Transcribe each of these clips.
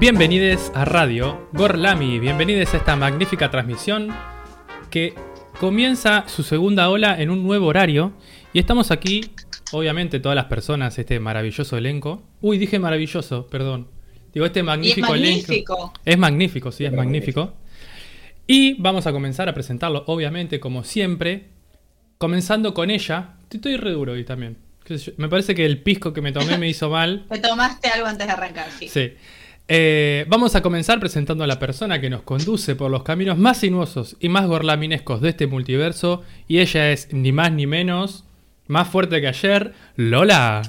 Bienvenidos a Radio Gorlami, bienvenidos a esta magnífica transmisión que comienza su segunda ola en un nuevo horario y estamos aquí, obviamente todas las personas, este maravilloso elenco. Uy, dije maravilloso, perdón. Digo, este magnífico, Y es elenco. magnífico. Es magnífico, sí, es magnífico. Y vamos a comenzar a presentarlo, obviamente, como siempre, comenzando con ella. Estoy re duro hoy también. Me parece que el pisco que me tomé me hizo mal. Te tomaste algo antes de arrancar, sí. Sí. Eh, vamos a comenzar presentando a la persona que nos conduce por los caminos más sinuosos y más gorlaminescos de este multiverso. Y ella es ni más ni menos, más fuerte que ayer, Lola.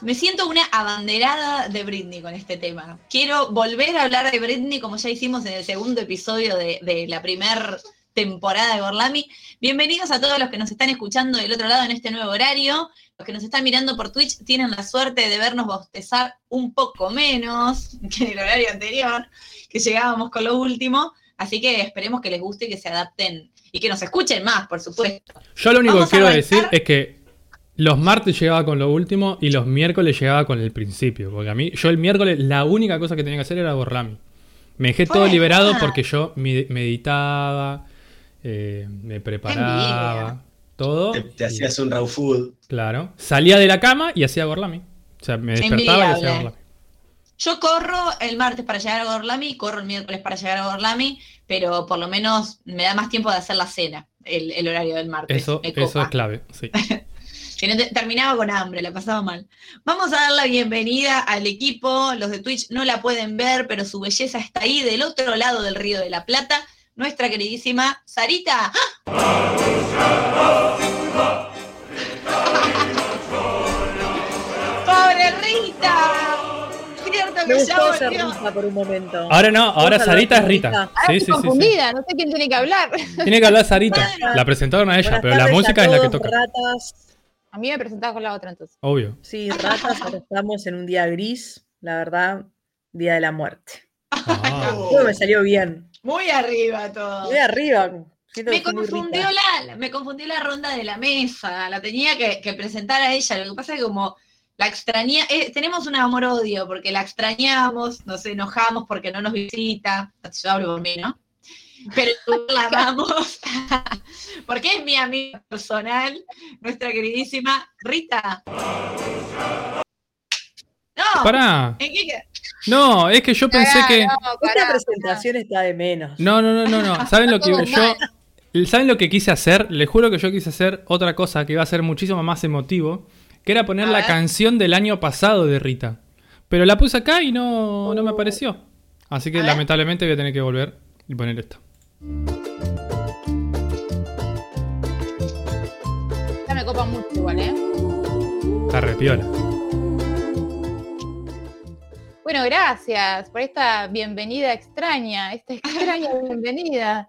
Me siento una abanderada de Britney con este tema. Quiero volver a hablar de Britney como ya hicimos en el segundo episodio de, la primera temporada de Gorlami. Bienvenidos a todos los que nos están escuchando del otro lado en este nuevo horario. Los que nos están mirando por Twitch tienen la suerte de vernos bostezar un poco menos que en el horario anterior, que llegábamos con lo último. Así que esperemos que les guste y que se adapten y que nos escuchen más, por supuesto. Yo lo único Vamos que quiero decir es que los martes llegaba con lo último y los miércoles llegaba con el principio. Porque a mí, yo el miércoles la única cosa que tenía que hacer era Gorlami. Me dejé todo liberado porque yo me- meditaba, eh, me preparaba, envidia. todo. Te, te y- hacías un raw food. Claro. Salía de la cama y hacía Gorlami. O sea, me despertaba y hacía. Gorlami. Yo corro el martes para llegar a Gorlami, corro el miércoles para llegar a Gorlami, pero por lo menos me da más tiempo de hacer la cena, el, el horario del martes. Eso, eso es clave, sí. Si no te- terminaba con hambre, la pasaba mal. Vamos a dar la bienvenida al equipo. Los de Twitch no la pueden ver, pero su belleza está ahí del otro lado del Río de la Plata. Nuestra queridísima Sarita. ¡Pobre Rita! Cierto Me que ya gustó ser volvió. Rita por un momento. Ahora no, ahora Sarita es Rita. Rita. Ahora Sí, sí, estoy sí, sí. confundida, no sé quién tiene que hablar. Tiene que hablar Sarita. Bueno. La presentaron a ella, Buenas pero la tardes a música es la que todos, toca. Ratas. A mí me presentaba con la otra entonces. Obvio. Sí, ratas, ahora estamos en un día gris, la verdad, día de la muerte. Ah. Todo me salió bien. Muy arriba todo. Muy arriba. Me confundió, la, me confundió la ronda de la mesa, la tenía que, que presentar a ella. Lo que pasa es que como la extraña, eh, tenemos un amor-odio porque la extrañamos, nos enojamos porque no nos visita. Yo hablo por mí, ¿no? Pero la amamos porque es mi amiga personal, nuestra queridísima Rita. No, Pará. ¿en qué queda? No, es que yo pensé que. no, Esta presentación está de menos. No, no, no, no, no. ¿Saben lo que yo. ¿Saben lo que quise hacer? Les juro que yo quise hacer otra cosa que iba a ser muchísimo más emotivo. Que era poner A la ver. canción del año pasado de Rita. Pero la puse acá y no, no me apareció. Así que A ver. lamentablemente voy a tener que volver y poner esta. Ya me copa mucho igual, ¿eh? Está repiola. Bueno, gracias por esta bienvenida extraña, esta extraña bienvenida.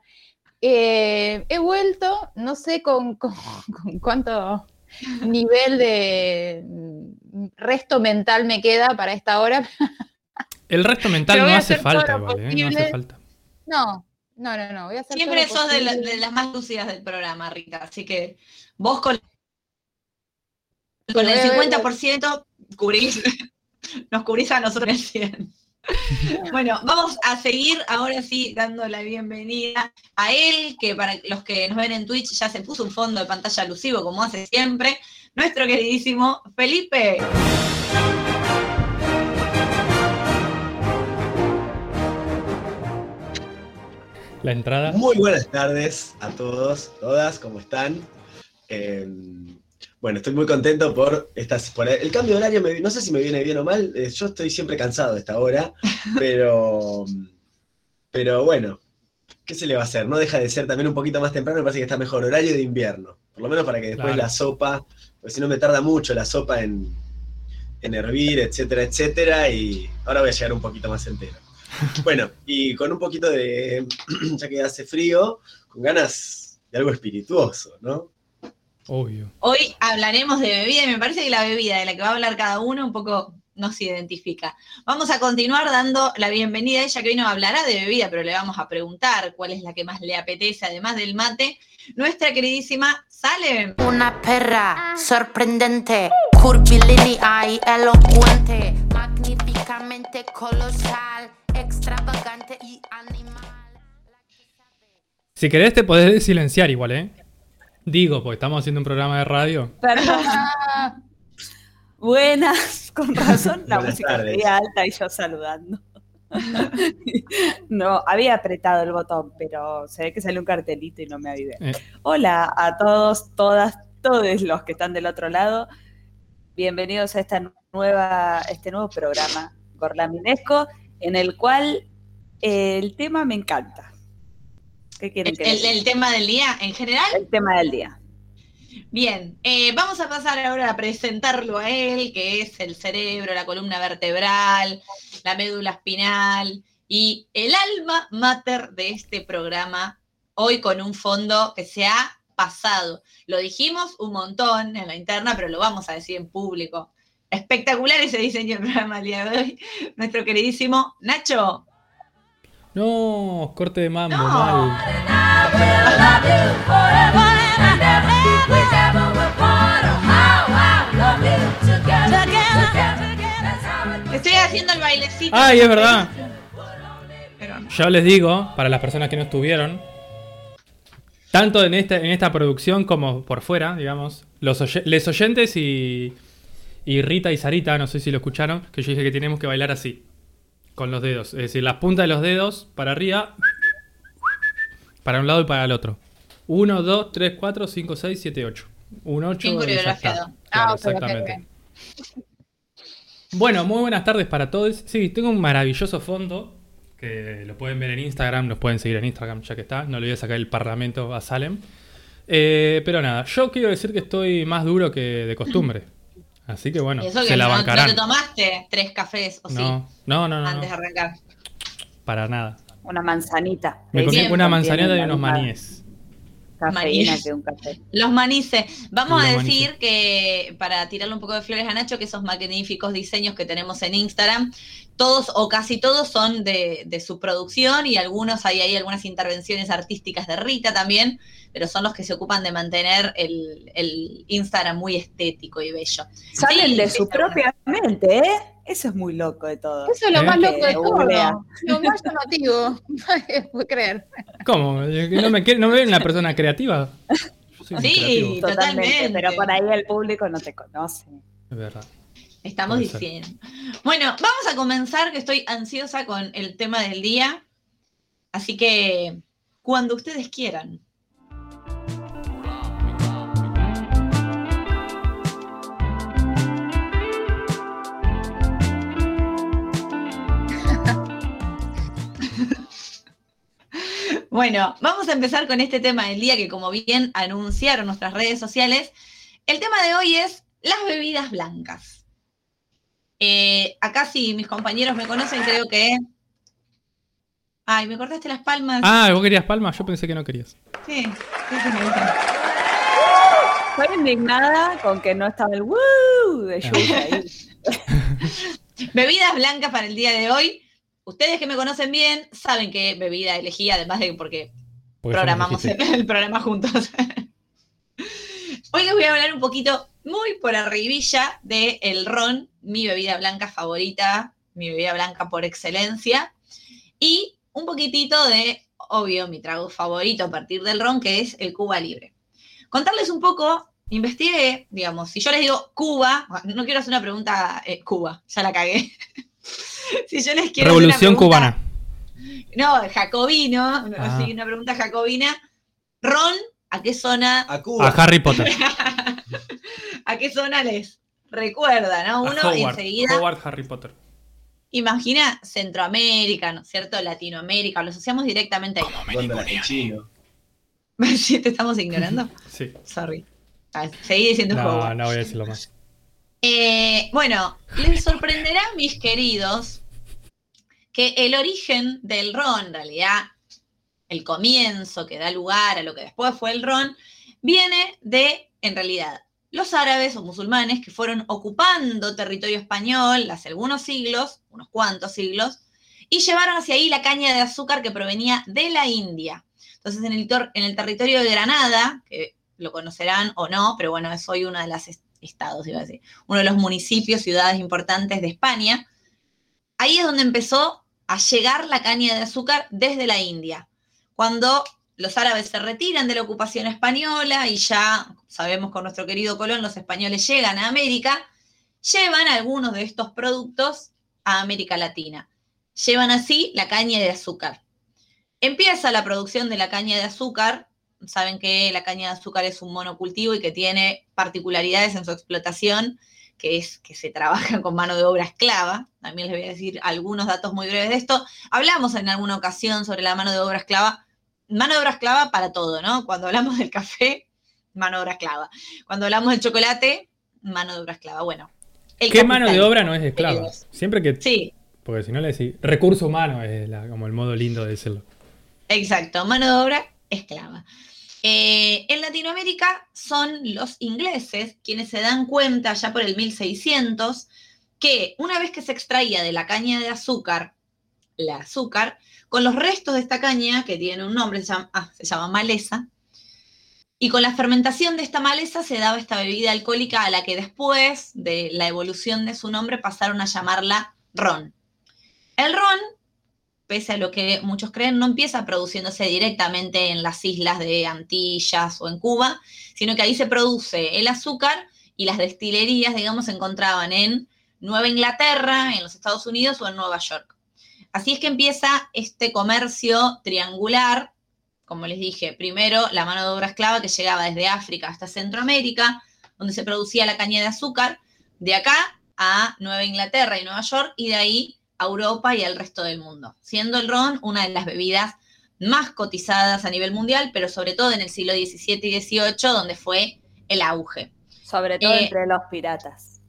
Eh, he vuelto, no sé con, con- con cuánto nivel de resto mental me queda para esta hora. El resto mental Pero no hace falta, ¿eh? No hace falta. No, no, no, no. Voy a hacer Siempre sos de, la- posible. de las más lúcidas del programa, Rita. Así que vos con, con el Voy a ver- 50% cubrís, nos cubrís a nosotros el 100. Bueno, vamos a seguir ahora sí dando la bienvenida a él, que para los que nos ven en Twitch ya se puso un fondo de pantalla alusivo como hace siempre, nuestro queridísimo Felipe. La entrada. Muy buenas tardes a todos, todas, ¿cómo están? Eh, bueno, estoy muy contento por estas. Por el cambio de horario, me- no sé si me viene bien o mal. eh, yo estoy siempre cansado de esta hora, pero. Pero bueno, ¿qué se le va a hacer? No deja de ser también un poquito más temprano, me parece que está mejor. Horario de invierno. Por lo menos para que después Claro. la sopa. Porque si no me tarda mucho la sopa en, en hervir, etcétera, etcétera. Y ahora voy a llegar un poquito más entero. Bueno, y con un poquito de, ya que hace frío, con ganas de algo espirituoso, ¿no? Obvio. Hoy hablaremos de bebida y me parece que la bebida de la que va a hablar cada uno un poco nos identifica. Vamos a continuar dando la bienvenida a ella que hoy nos hablará de bebida, pero le vamos a preguntar cuál es la que más le apetece, además del mate. Nuestra queridísima Salem. Una perra sorprendente, curvilínea y elocuente, magníficamente colosal, extravagante y animal. Si querés te podés silenciar igual, ¿eh? Digo, porque estamos haciendo un programa de radio. Perdón. Buenas, con razón la Buenas música sería alta y yo saludando. No, había apretado el botón, pero se ve que salió un cartelito y no me avivé. Eh. Hola a todos, todas, todos los que están del otro lado. Bienvenidos a esta nueva, este nuevo programa Gorlaminesco, en el cual el tema me encanta. ¿Qué quieren El, que el- les el tema del día en general. El tema del día. Bien, eh, vamos a pasar ahora a presentarlo a él, que es el cerebro, la columna vertebral, la médula espinal y el alma mater de este programa, hoy con un fondo que se ha pasado. Lo dijimos un montón en la interna, pero lo vamos a decir en público. Espectacular ese diseño del programa el día de hoy. Nuestro queridísimo Nacho. No, corte de mambo, No. mal. Estoy haciendo el bailecito. Ay, es verdad. Pero no. Ya les digo, para las personas que no estuvieron, tanto en esta, en esta producción como por fuera, digamos, los les oyentes y, y Rita y Sarita, no sé si lo escucharon, que yo dije que tenemos que bailar así, con los dedos. Es decir, las puntas de los dedos para arriba, para un lado y para el otro. 1, 2, 3, 4, 5, 6, 7, 8. Un 8 Bien coreografiado. Ah, Claro, ok, exactamente. Bueno, muy buenas tardes para todos. Sí, tengo un maravilloso fondo que lo pueden ver en Instagram, nos pueden seguir en Instagram ya que está. No le voy a sacar el parlamento a Salem. Eh, pero nada, yo quiero decir que estoy más duro que de costumbre. Así que bueno, se la no, no bancarán. te tomaste tres cafés, o sí, No, no, no, no, antes de no, arrancar. para nada. Una manzanita. Me comí una manzanita y unos maníes. Cafeína que un café. Los manices. Vamos Los a manices. decir que, para tirarle un poco de flores a Nacho, que esos magníficos diseños que tenemos en Instagram, todos o casi todos son de, de su producción y algunos hay ahí algunas intervenciones artísticas de Rita también, pero son los que se ocupan de mantener el, el Instagram muy estético y bello. Salen Sí, de su propia mente, ¿eh? Eso es muy loco de todo. Eso es lo ¿Eh? más loco de todo. Lo más llamativo. Nadie puede creer. ¿Cómo? ¿Que ¿No me, no me ven una persona creativa? Sí. Totalmente, Totalmente. pero por ahí el público no te conoce. es verdad. Estamos Puede ser. diciendo. Bueno, vamos a comenzar, que estoy ansiosa con el tema del día. Así que, cuando ustedes quieran. Bueno, vamos a empezar con este tema del día que como bien anunciaron nuestras redes sociales, el tema de hoy es las bebidas blancas. Eh, acá si mis compañeros me conocen, creo que... Ay, me cortaste las palmas. Ah, ¿vos querías palmas? Yo pensé que no querías. Sí, sí, sí, me gustan. Estoy indignada con que no estaba el woo de Jules ahí. Bebidas blancas para el día de hoy. Ustedes que me conocen bien saben qué bebida elegí, además de porque Porque programamos el programa juntos. Hoy les voy a hablar un poquito, muy por arribilla, de el ron, mi bebida blanca favorita, mi bebida blanca por excelencia, y un poquitito de, obvio, mi trago favorito a partir del ron, que es el Cuba Libre. Contarles un poco, investigué, digamos, si yo les digo Cuba, no quiero hacer una pregunta, eh, Cuba, ya la cagué. si yo les quiero hacer una Revolución pregunta- cubana. no, jacobino, Ah. así una pregunta jacobina. Ron, ¿a qué zona? A Cuba. A Harry Potter. ¿A qué zona les recuerda, no? A Uno Howard. enseguida Howard Harry Potter. imagina Centroamérica, ¿no es cierto? Latinoamérica, lo asociamos directamente ahí. Góndola de chino. ¿Sí te estamos ignorando? Sí. Sorry. Ah, seguí diciendo No, Howard. no voy a decirlo más. Eh, bueno, les sorprenderá, mis queridos, que el origen del ron, en realidad, el comienzo que da lugar a lo que después fue el ron, viene de, en realidad, los árabes o musulmanes que fueron ocupando territorio español hace algunos siglos, unos cuantos siglos, y llevaron hacia ahí la caña de azúcar que provenía de la India. Entonces, en el, territorio de Granada, que lo conocerán o no, pero bueno, es hoy uno de los estados, iba a decir, uno de los municipios, ciudades importantes de España, ahí es donde empezó a llegar la caña de azúcar desde la India. Cuando los árabes se retiran de la ocupación española y ya sabemos con nuestro querido Colón los españoles llegan a América, llevan algunos de estos productos a América Latina. Llevan así la caña de azúcar. Empieza la producción de la caña de azúcar. Saben que la caña de azúcar es un monocultivo y que tiene particularidades en su explotación, que es que se trabaja con mano de obra esclava. También les voy a decir algunos datos muy breves de esto. Hablamos en alguna ocasión sobre la mano de obra esclava mano de obra esclava para todo, ¿no? Cuando hablamos del café, mano de obra esclava. Cuando hablamos del chocolate, mano de obra esclava. Bueno. ¿Qué mano de obra no es esclava? Siempre que. Sí. Porque si no le decís. Recurso humano es como el modo lindo de decirlo. Exacto, mano de obra esclava. Eh, en Latinoamérica son los ingleses quienes se dan cuenta ya por el 1600 que una vez que se extraía de la caña de azúcar, la azúcar, con los restos de esta caña, que tiene un nombre, se llama, ah, se llama maleza, y con la fermentación de esta maleza se daba esta bebida alcohólica a la que después de la evolución de su nombre pasaron a llamarla ron. El ron, pese a lo que muchos creen, no empieza produciéndose directamente en las islas de Antillas o en Cuba, sino que ahí se produce el azúcar y las destilerías, digamos, se encontraban en Nueva Inglaterra, en los Estados Unidos o en Nueva York. Así es que empieza este comercio triangular, como les dije, primero la mano de obra esclava que llegaba desde África hasta Centroamérica, donde se producía la caña de azúcar, de acá a Nueva Inglaterra y Nueva York, y de ahí a Europa y al resto del mundo, siendo el ron una de las bebidas más cotizadas a nivel mundial, pero sobre todo en el siglo XVII y XVIII, donde fue el auge. Sobre todo eh, entre los piratas.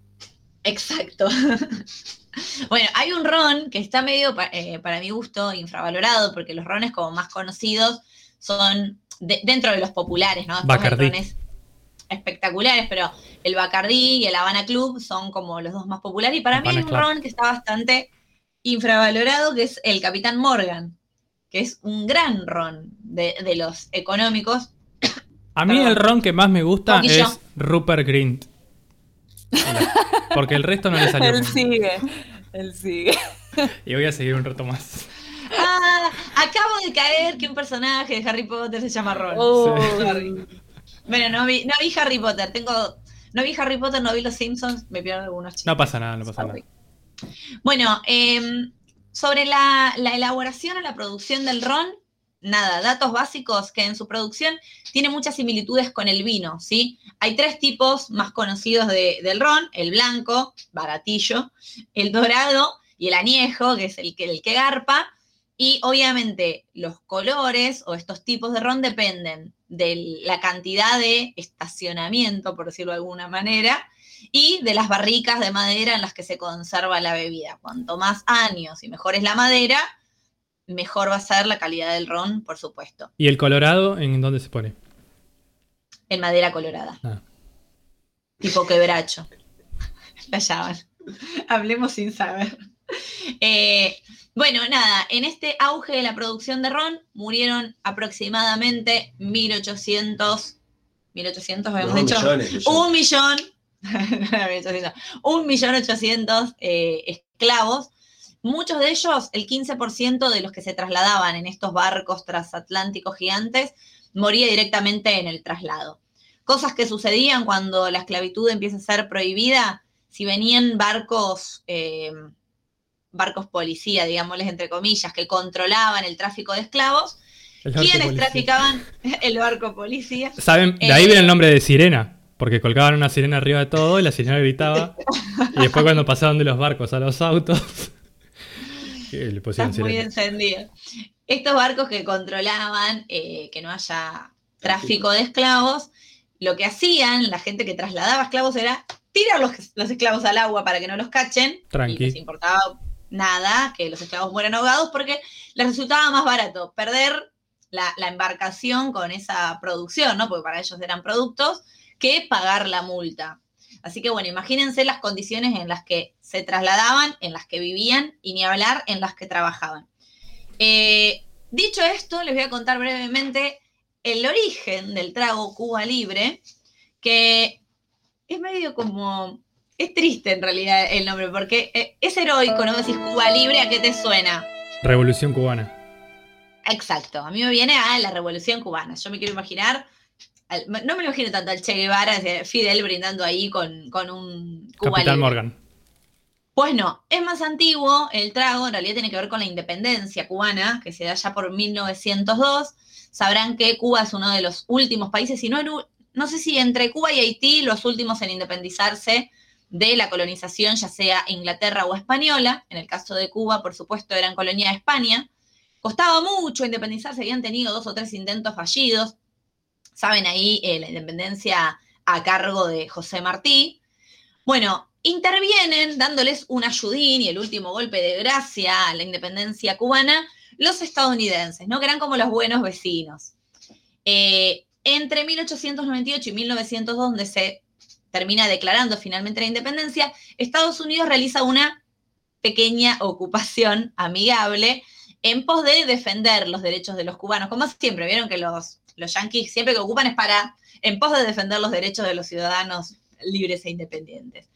Exacto. Bueno, hay un ron que está medio, eh, para mi gusto, infravalorado, porque los rones como más conocidos son dentro de los populares, ¿no? Bacardí. espectaculares, pero el Bacardí y el Habana Club son como los dos más populares. Y para mí hay un ron que está bastante infravalorado, que es el Capitán Morgan, que es un gran ron de, los económicos. A mí el ron que más me gusta es Rupert Grint. Porque el resto no le salió. Él sigue. Él sigue. Y voy a seguir un rato más. Ah, acabo de caer que un personaje de Harry Potter se llama Ron. Oh. Bueno, no vi, no vi Harry Potter. Tengo. No vi Harry Potter, no vi Los Simpsons. Me pierdo algunos chicos. No pasa nada, no pasa nada. Bueno, em, sobre la, la elaboración o la producción del ron, nada, datos básicos que en su producción tiene muchas similitudes con el vino, ¿sí? Hay tres tipos más conocidos del ron, el blanco, baratillo, el dorado y el añejo, que es el que, el que garpa, y obviamente los colores o estos tipos de ron dependen de la cantidad de estacionamiento, por decirlo de alguna manera, y de las barricas de madera en las que se conserva la bebida. Cuanto más años y mejor es la madera, mejor va a ser la calidad del ron, por supuesto. ¿Y el colorado en dónde se pone? En madera colorada. Ah. Tipo quebracho. La llaman. Hablemos sin saber. Eh, bueno, nada, en este auge de la producción de ron murieron aproximadamente 1800, 1800 habíamos dicho, un millón, un millón ochocientos eh, esclavos Muchos de ellos, el 15% de los que se trasladaban en estos barcos transatlánticos gigantes, moría directamente en el traslado. Cosas que sucedían cuando la esclavitud empieza a ser prohibida, si venían barcos, eh, barcos policía, digámosles entre comillas, que controlaban el tráfico de esclavos, ¿quiénes traficaban el barco policía? ¿Saben? De ahí viene el eh, nombre de sirena. Porque colgaban una sirena arriba de todo y la sirena gritaba. y después cuando pasaban de los barcos a los autos, muy encendido. Estos barcos que controlaban eh, que no haya tráfico de esclavos, lo que hacían la gente que trasladaba esclavos era tirar los, esclavos al agua para que no los cachen. Y les importaba nada que los esclavos mueran ahogados porque les resultaba más barato perder la, embarcación con esa producción, ¿no? Porque para ellos eran productos, que pagar la multa. Así que bueno, imagínense las condiciones en las que se trasladaban, en las que vivían y ni hablar en las que trabajaban. Eh, dicho esto, les voy a contar brevemente el origen del trago Cuba Libre, que es medio como... Es triste en realidad el nombre, porque eh, es heroico, ¿no? Decís Cuba Libre, ¿a qué te suena? Revolución cubana. Exacto, a mí me viene a la revolución cubana. Yo me quiero imaginar, al- no me lo imagino tanto al Che Guevara, eh, Fidel brindando ahí con, con un Cuba Capitán Libre. Morgan. Pues no, es más antiguo, el trago en realidad tiene que ver con la independencia cubana, que se da ya por 1902. Sabrán que Cuba es uno de los últimos países, y no, no sé si entre Cuba y Haití, los últimos en independizarse de la colonización, ya sea Inglaterra o española. En el caso de Cuba, por supuesto, eran colonia de España. Costaba mucho independizarse, habían tenido dos o tres intentos fallidos. Saben ahí eh, la independencia a cargo de José Martí. Bueno, intervienen dándoles un ayudín y el último golpe de gracia a la independencia cubana los estadounidenses, ¿no? Que eran como los buenos vecinos. Eh, entre 1898 y 1902, donde se termina declarando finalmente la independencia, Estados Unidos realiza una pequeña ocupación amigable en pos de defender los derechos de los cubanos. Como siempre, vieron que los, los yanquis siempre que ocupan es para, en pos de defender los derechos de los ciudadanos libres e independientes.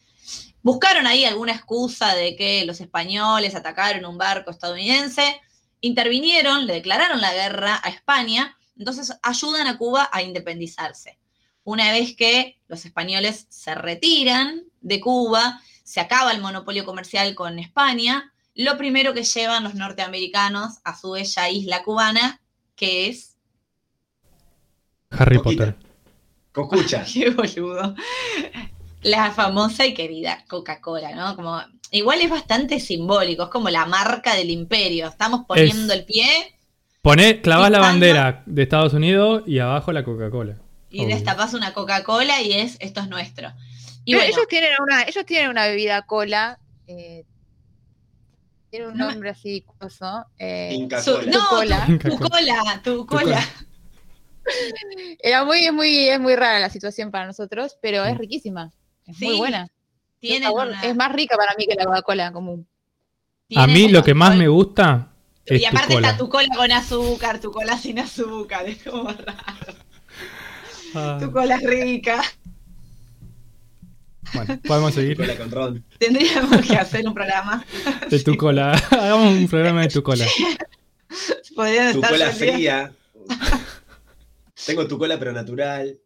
Buscaron ahí alguna excusa de que los españoles atacaron un barco estadounidense, intervinieron, le declararon la guerra a España, entonces ayudan a Cuba a independizarse. Una vez que los españoles se retiran de Cuba, se acaba el monopolio comercial con España, lo primero que llevan los norteamericanos a su bella isla cubana, que es... Harry Coquita. Potter. Cocucha. Qué boludo. La famosa y querida Coca-Cola, ¿no? Como, igual es bastante simbólico, es como la marca del imperio. Estamos poniendo Es- el pie Poné, clavás la bandera de Estados Unidos y abajo la Coca-Cola. y Obvio. destapas una Coca-Cola y es, esto es nuestro. Y bueno, ellos, tienen una, ellos tienen una bebida cola. eh, tiene un nombre así, coso. eh, Inca su- Cola. no, cola. tu, tu cola, tu cola. Era muy, es muy, es muy rara la situación para nosotros, pero es Mm. riquísima. Es Sí, muy buena. Tiene una- Es más rica para mí que la Coca-Cola común. A mí lo que más me gusta es Y tu aparte cola. está tu cola con azúcar, tu cola sin azúcar, es como raro. Ah, Tu cola es rica. Bueno, podemos seguir. Cola con ron. Tendríamos que hacer un programa. De tu cola. Hagamos un programa de tu cola. Podrían Tu estar cola fría. Tengo tu cola pero natural.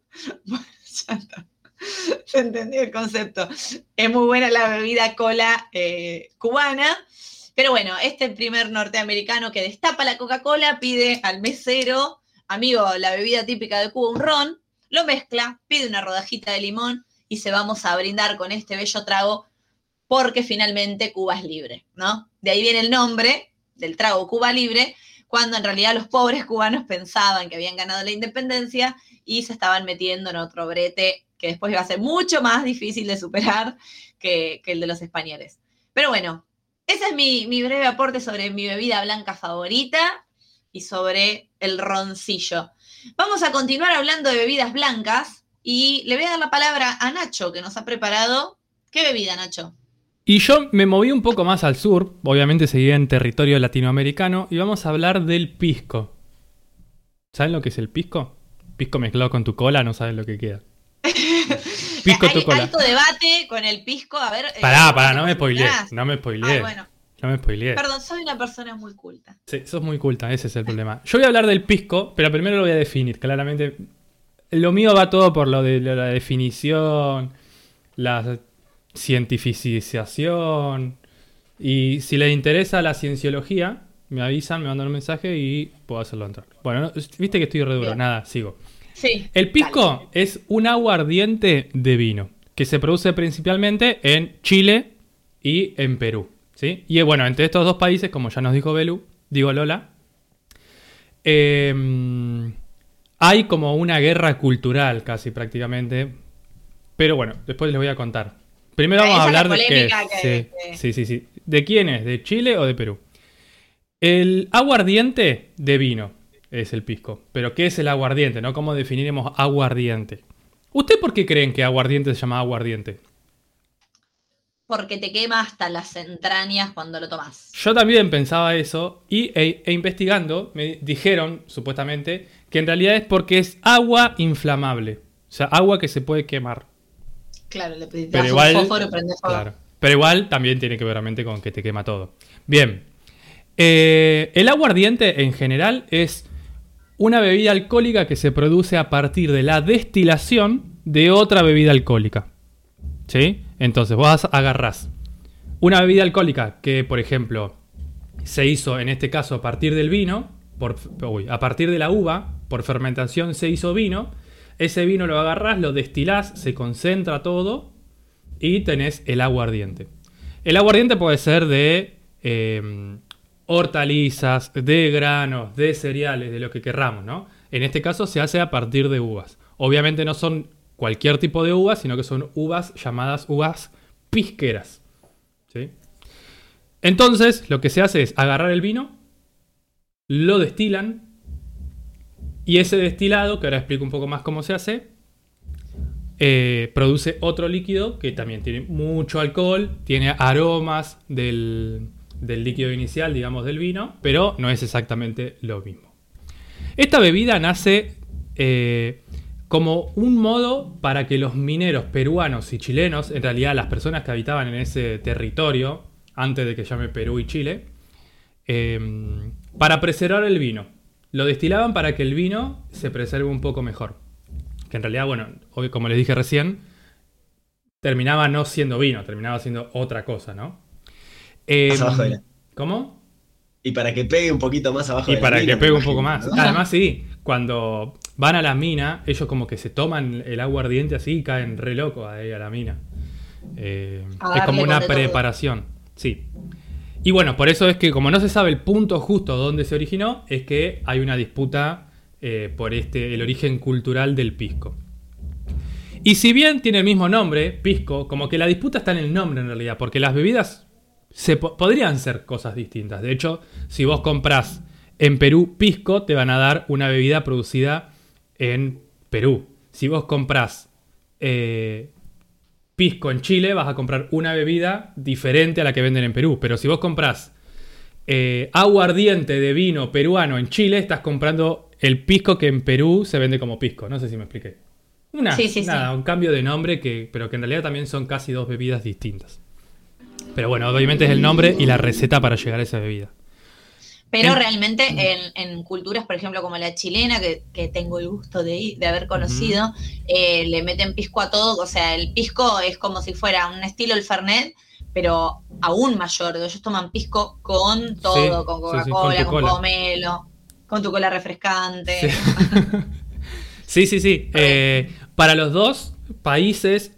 Ya está. Se entendió el concepto. Es muy buena la bebida cola eh, cubana. Pero bueno, este primer norteamericano que destapa la Coca-Cola pide al mesero, amigo, la bebida típica de Cuba, un ron, lo mezcla, pide una rodajita de limón y se vamos a brindar con este bello trago porque finalmente Cuba es libre, ¿no? De ahí viene el nombre del trago Cuba Libre, cuando en realidad los pobres cubanos pensaban que habían ganado la independencia y se estaban metiendo en otro brete que después iba a ser mucho más difícil de superar que, el de los españoles. Pero bueno, ese es mi breve aporte sobre mi bebida blanca favorita y sobre el roncillo. Vamos a continuar hablando de bebidas blancas y le voy a dar la palabra a Nacho, que nos ha preparado. ¿Qué bebida, Nacho? Y yo me moví un poco más al sur, obviamente seguí en territorio latinoamericano, y vamos a hablar del pisco. ¿Saben lo que es el pisco? Pisco mezclado con tu cola, no saben lo que queda. Pisco Hay tu cola. alto debate con el pisco. A ver. eh, Pará, pará, no me ¿me spoileé. No me spoileé. Ah, bueno. No me spoileé. Perdón, soy una persona muy culta. Sí, sos muy culta, ese es el problema. Yo voy a hablar del pisco, pero primero lo voy a definir. Claramente, lo mío va todo por lo de la definición, la cientificización. Y si les interesa la cienciología, me avisan, me mandan un mensaje y puedo hacerlo entrar. Bueno, no- viste que estoy re duro, nada, sigo. Sí. El pisco dale. es un aguardiente de vino que se produce principalmente en Chile y en Perú. ¿sí? Y bueno, entre estos dos países, como ya nos dijo Belu, digo Lola, eh, hay como una guerra cultural casi prácticamente. Pero bueno, después les voy a contar. Primero vamos a hablar de qué Sí, que- sí, sí, sí. ¿De quién es? ¿De Chile o de Perú? El aguardiente de vino es el pisco. Pero ¿qué es el aguardiente? ¿No? ¿Cómo definiremos aguardiente? ¿Usted por qué creen que aguardiente se llama aguardiente? Porque te quema hasta las entrañas cuando lo tomas. Yo también pensaba eso y e, e investigando me dijeron, supuestamente, que en realidad es porque es agua inflamable. O sea, agua que se puede quemar. Claro, le pedís Pero un fósforo y prendes fuego. claro. Pero igual también tiene que ver realmente con que te quema todo. Bien. Eh, el aguardiente en general es una bebida alcohólica que se produce a partir de la destilación de otra bebida alcohólica. ¿Sí? Entonces vos agarrás una bebida alcohólica que, por ejemplo, se hizo en este caso a partir del vino, por, uy, a partir de la uva, por fermentación se hizo vino. Ese vino lo agarrás, lo destilás, se concentra todo y tenés el aguardiente. El aguardiente puede ser de eh, hortalizas, de granos, de cereales, de lo que querramos, ¿no? En este caso se hace a partir de uvas. Obviamente no son cualquier tipo de uvas, sino que son uvas llamadas uvas pisqueras. ¿sí? Entonces, lo que se hace es agarrar el vino, lo destilan, y ese destilado, que ahora explico un poco más cómo se hace, eh, produce otro líquido que también tiene mucho alcohol, tiene aromas del, del líquido inicial, digamos, del vino, pero no es exactamente lo mismo. Esta bebida nace eh, como un modo para que los mineros peruanos y chilenos, en realidad las personas que habitaban en ese territorio, antes de que llame Perú y Chile, eh, para preservar el vino. Lo destilaban para que el vino se preserve un poco mejor. Que en realidad, bueno, hoy, como les dije recién, terminaba no siendo vino, terminaba siendo otra cosa, ¿no? Eh, Más abajo de la- ¿Cómo? Y para que pegue un poquito más abajo Y de la para mina, que pegue un poco más. ¿no? Además, sí, cuando van a la mina, ellos como que se toman el agua ardiente así y caen re locos ahí a la mina. Eh, A es como una todo. preparación. Sí. Y bueno, por eso es que como no se sabe el punto justo donde se originó, es que hay una disputa eh, por este, el origen cultural del pisco. Y si bien tiene el mismo nombre, pisco, como que la disputa está en el nombre en realidad, porque las bebidas se po- podrían ser cosas distintas. De hecho, si vos comprás en Perú pisco, te van a dar una bebida producida en Perú. Si vos comprás eh, pisco en Chile, vas a comprar una bebida diferente a la que venden en Perú. Pero si vos comprás eh, aguardiente de vino peruano en Chile, estás comprando el pisco que en Perú se vende como pisco. No sé si me expliqué. Una, Sí, sí, sí. nada, un cambio de nombre, que, pero que en realidad también son casi dos bebidas distintas. Pero bueno, obviamente es el nombre y la receta para llegar a esa bebida. Pero En- realmente en, en culturas, por ejemplo, como la chilena, que, que tengo el gusto de, ir- de haber conocido, eh, le meten pisco a todo. O sea, el pisco es como si fuera un estilo el Fernet, pero aún mayor. Ellos toman pisco con todo, Sí, con sí, sí, con Coca-Cola, con, pomelo, con tu cola refrescante. Sí. Sí, sí. Eh, para los dos países,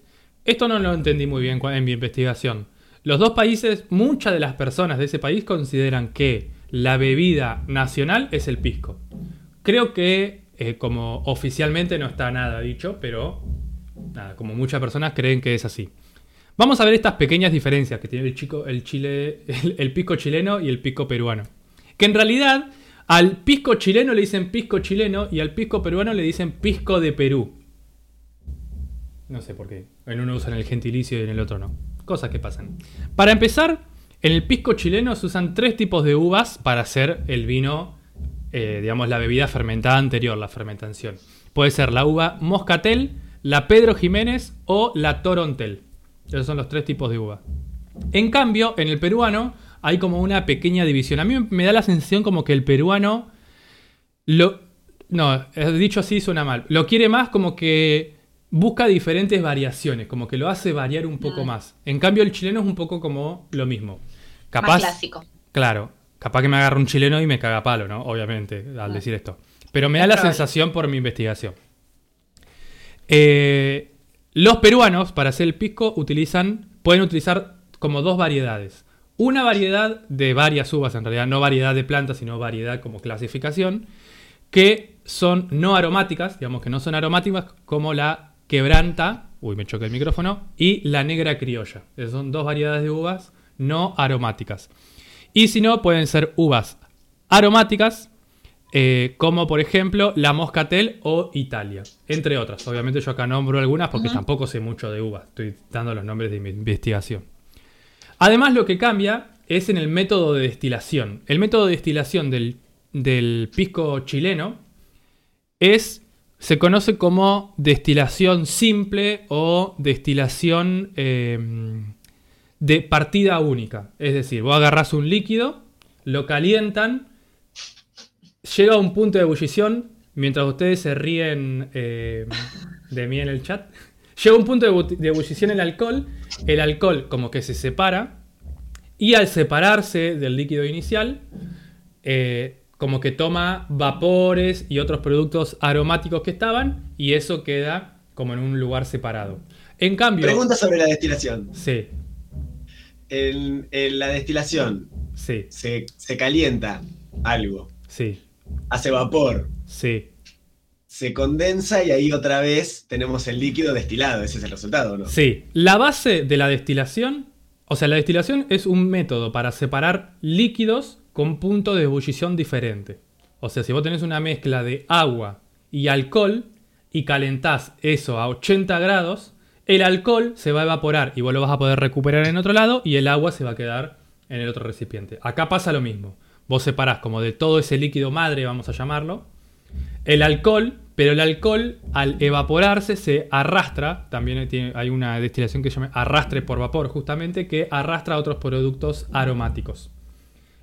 esto no lo entendí muy bien en mi investigación. Los dos países, muchas de las personas de ese país consideran que la bebida nacional es el pisco. Creo que eh, como oficialmente no está nada dicho, pero nada, como muchas personas creen que es así. Vamos a ver estas pequeñas diferencias que tiene el, chico, el, chile, el, el pisco chileno y el pisco peruano. Que en realidad al pisco chileno le dicen pisco chileno y al pisco peruano le dicen pisco de Perú. No sé por qué. En uno usan el gentilicio y en el otro no. Cosas que pasan. Para empezar, en el pisco chileno se usan tres tipos de uvas para hacer el vino, eh, digamos, la bebida fermentada anterior, la fermentación. Puede ser la uva moscatel, la Pedro Jiménez o la torontel. Esos son los tres tipos de uva. En cambio, en el peruano hay como una pequeña división. A mí me da la sensación como que el peruano lo... No, eh, dicho así suena mal. Lo quiere más como que busca diferentes variaciones, como que lo hace variar un poco más. En cambio, el chileno es un poco como lo mismo. Más Capaz, clásico. claro, capaz que me agarra un chileno y me caga palo, ¿no? Obviamente, al Ah. decir esto. Pero me da Es la probable. sensación por mi investigación. Eh, los peruanos, para hacer el pisco, utilizan, pueden utilizar como dos variedades. Una variedad de varias uvas, en realidad, no variedad de plantas, sino variedad como clasificación, que son no aromáticas, digamos que no son aromáticas, como la quebranta, uy, me choca el micrófono, y la negra criolla. Esas son dos variedades de uvas no aromáticas. Y si no, pueden ser uvas aromáticas, eh, como por ejemplo la Moscatel o Italia, entre otras. Obviamente yo acá nombro algunas porque tampoco sé mucho de uvas, estoy dando los nombres de mi investigación. Además lo que cambia es en el método de destilación. El método de destilación del, del pisco chileno es, se conoce como destilación simple o destilación eh, de partida única. Es decir, vos agarrás un líquido, lo calientan, llega a un punto de ebullición, mientras ustedes se ríen eh, de mí en el chat, llega a un punto de, bu- de ebullición el alcohol, el alcohol como que se separa, y al separarse del líquido inicial, eh, como que toma vapores y otros productos aromáticos que estaban, y eso queda como en un lugar separado. En cambio... Pregunta sobre la destilación. Sí, En, en la destilación sí, se, se calienta algo, sí, hace vapor, sí. se condensa y ahí otra vez tenemos el líquido destilado. Ese es el resultado, ¿no? Sí, la base de la destilación, o sea, la destilación es un método para separar líquidos con punto de ebullición diferente. O sea, si vos tenés una mezcla de agua y alcohol y calentás eso a 80 grados, el alcohol se va a evaporar y vos lo vas a poder recuperar en otro lado y el agua se va a quedar en el otro recipiente. Acá pasa lo mismo. Vos separás como de todo ese líquido madre, vamos a llamarlo, el alcohol, pero el alcohol al evaporarse se arrastra, también hay una destilación que se llama arrastre por vapor justamente, que arrastra otros productos aromáticos.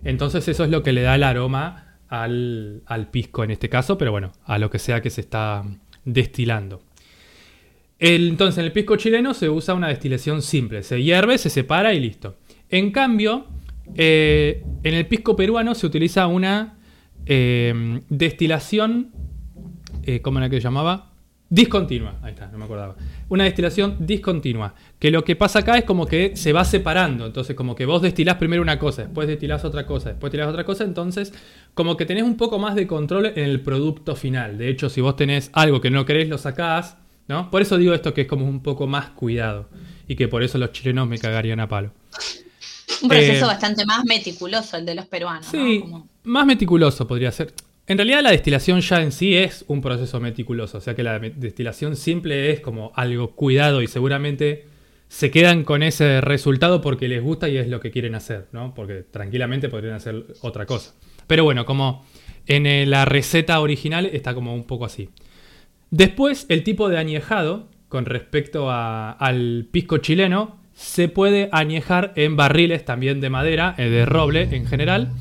Entonces eso es lo que le da el aroma al, al pisco en este caso, pero bueno, a lo que sea que se está destilando. Entonces en el pisco chileno se usa una destilación simple, se hierve, se separa y listo. En cambio, eh, en el pisco peruano se utiliza una eh, destilación, eh, ¿cómo era que se llamaba? Discontinua, ahí está, no me acordaba. Una destilación discontinua, que lo que pasa acá es como que se va separando, entonces como que vos destilás primero una cosa, después destilás otra cosa, después destilás otra cosa, entonces como que tenés un poco más de control en el producto final. De hecho, si vos tenés algo que no querés, lo sacás, ¿no? Por eso digo esto que es como un poco más cuidado y que por eso los chilenos me cagarían a palo. Un proceso Eh, bastante más meticuloso el de los peruanos. ¿no? Sí, Como- más meticuloso podría ser. En realidad la destilación ya en sí es un proceso meticuloso, o sea que la destilación simple es como algo cuidado y seguramente se quedan con ese resultado porque les gusta y es lo que quieren hacer, ¿no? Porque tranquilamente podrían hacer otra cosa. Pero bueno, como en eh, la receta original está como un poco así. Después, el tipo de añejado, con respecto a- al pisco chileno, se puede añejar en barriles también de madera, eh, de roble en general,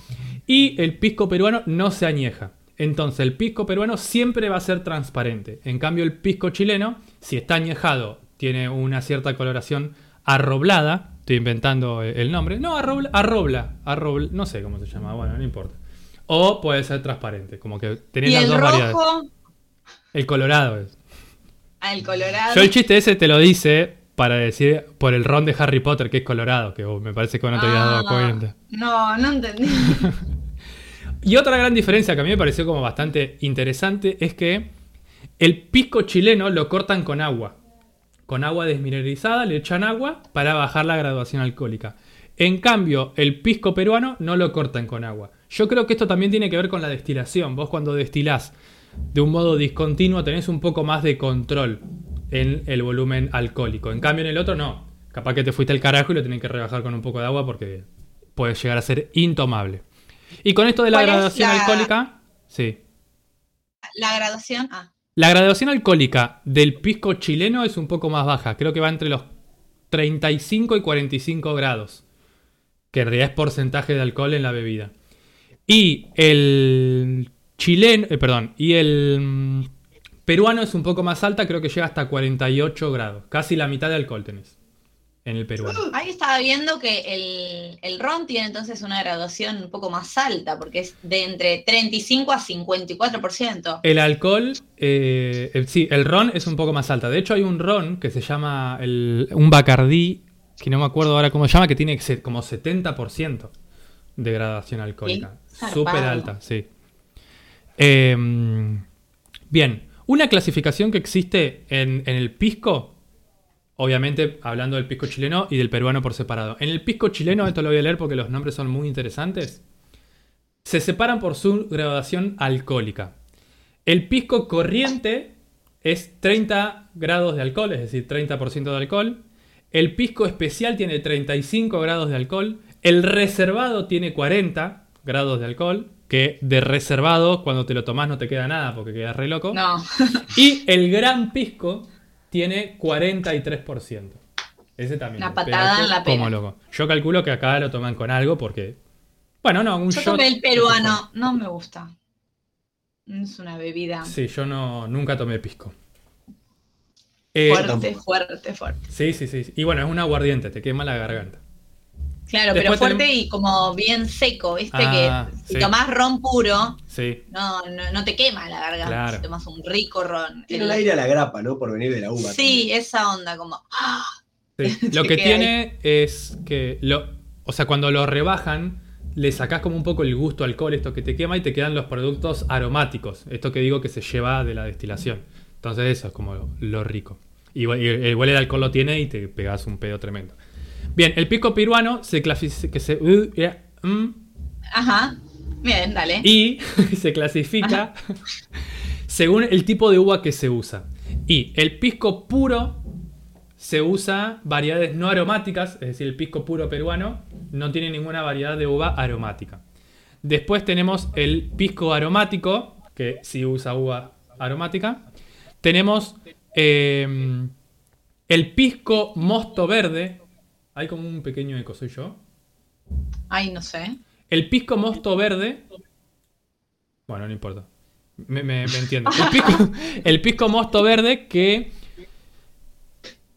y el pisco peruano no se añeja. Entonces, el pisco peruano siempre va a ser transparente. En cambio, el pisco chileno, si está añejado, tiene una cierta coloración arroblada. Estoy inventando eh, el nombre. No, arrobla, arrobla, arrobla, no sé cómo se llama, bueno, no importa. O puede ser transparente, como que tenés Y las el dos variedades. El colorado es. ah, el colorado. Yo el chiste ese te lo dice para decir por el ron de Harry Potter que es colorado, que vos me parece que no te habías dado Ah, cuenta. No, no entendí. Y otra gran diferencia que a mí me pareció como bastante interesante es que el pisco chileno lo cortan con agua. Con agua desmineralizada, le echan agua para bajar la graduación alcohólica. En cambio, el pisco peruano no lo cortan con agua. Yo creo que esto también tiene que ver con la destilación. Vos cuando destilás de un modo discontinuo tenés un poco más de control en el volumen alcohólico. En cambio, en el otro no. Capaz que te fuiste al carajo y lo tenés que rebajar con un poco de agua porque puede llegar a ser intomable. Y con esto de la ¿Cuál es graduación la- alcohólica, sí. La graduación, ah, La graduación alcohólica del pisco chileno es un poco más baja. Creo que va entre los 35 y 45 grados. Que en realidad es porcentaje de alcohol en la bebida. Y el chileno, eh, perdón, y el mm, peruano es un poco más alta, creo que llega hasta 48 grados. Casi la mitad de alcohol tenés en el peruano. ahí estaba viendo que el, el ron tiene entonces una graduación un poco más alta, porque es de entre 35 a 54%. El alcohol, eh, el- sí, el ron es un poco más alta. De hecho, hay un ron que se llama el- un Bacardí, que no me acuerdo ahora cómo se llama, que tiene como 70% de gradación alcohólica. Súper alta, sí. Eh, bien, una clasificación que existe en, en el pisco, obviamente hablando del pisco chileno y del peruano por separado. En el pisco chileno, esto lo voy a leer porque los nombres son muy interesantes. se separan por su graduación alcohólica. El pisco corriente es 30 grados de alcohol, es decir, 30% de alcohol. El pisco especial tiene 35 grados de alcohol. El reservado tiene 40 grados de alcohol. Que de reservado, cuando te lo tomás no te queda nada porque quedas re loco. No. Y el gran pisco tiene 43%. Ese también. Una patada en la Como pera. loco. Yo calculo que acá lo toman con algo porque. Bueno, no, un Yo shot. tomé el peruano, no me gusta. Es una bebida Sí, yo no, nunca tomé pisco. Eh, fuerte, tampoco. fuerte, fuerte. sí, sí, sí. Y bueno, es un aguardiente, te quema la garganta. Claro, Después pero fuerte tenemos- y como bien seco, ¿viste? Ah, que si sí. tomás ron puro, Sí, no, no, no te quema la garganta. Claro. Si tomas un rico ron. Tiene El- el aire a la grapa, ¿no? Por venir de la uva. Sí, esa onda, como. ¡ah! sí. Lo que tiene es que. Lo, o sea, cuando lo rebajan, le sacás como un poco el gusto al alcohol, esto que te quema, y te quedan los productos aromáticos. Esto que digo que se lleva de la destilación. Entonces, eso es como lo, lo rico. Y, y el huele de alcohol lo tiene y te pegas un pedo tremendo. Bien, el pisco peruano se clasifica. Que se, uh, yeah, mm, Ajá. Bien, dale. y se clasifica según el tipo de uva que se usa. Y el pisco puro se usa variedades no aromáticas, es decir, el pisco puro peruano no tiene ninguna variedad de uva aromática. Después tenemos el pisco aromático, que sí usa uva aromática. Tenemos eh, el pisco mosto verde. Hay como un pequeño eco, soy yo. Ay, no sé. El pisco mosto verde. Bueno, no importa. Me, me- me entiendo. El pisco, el pisco mosto verde que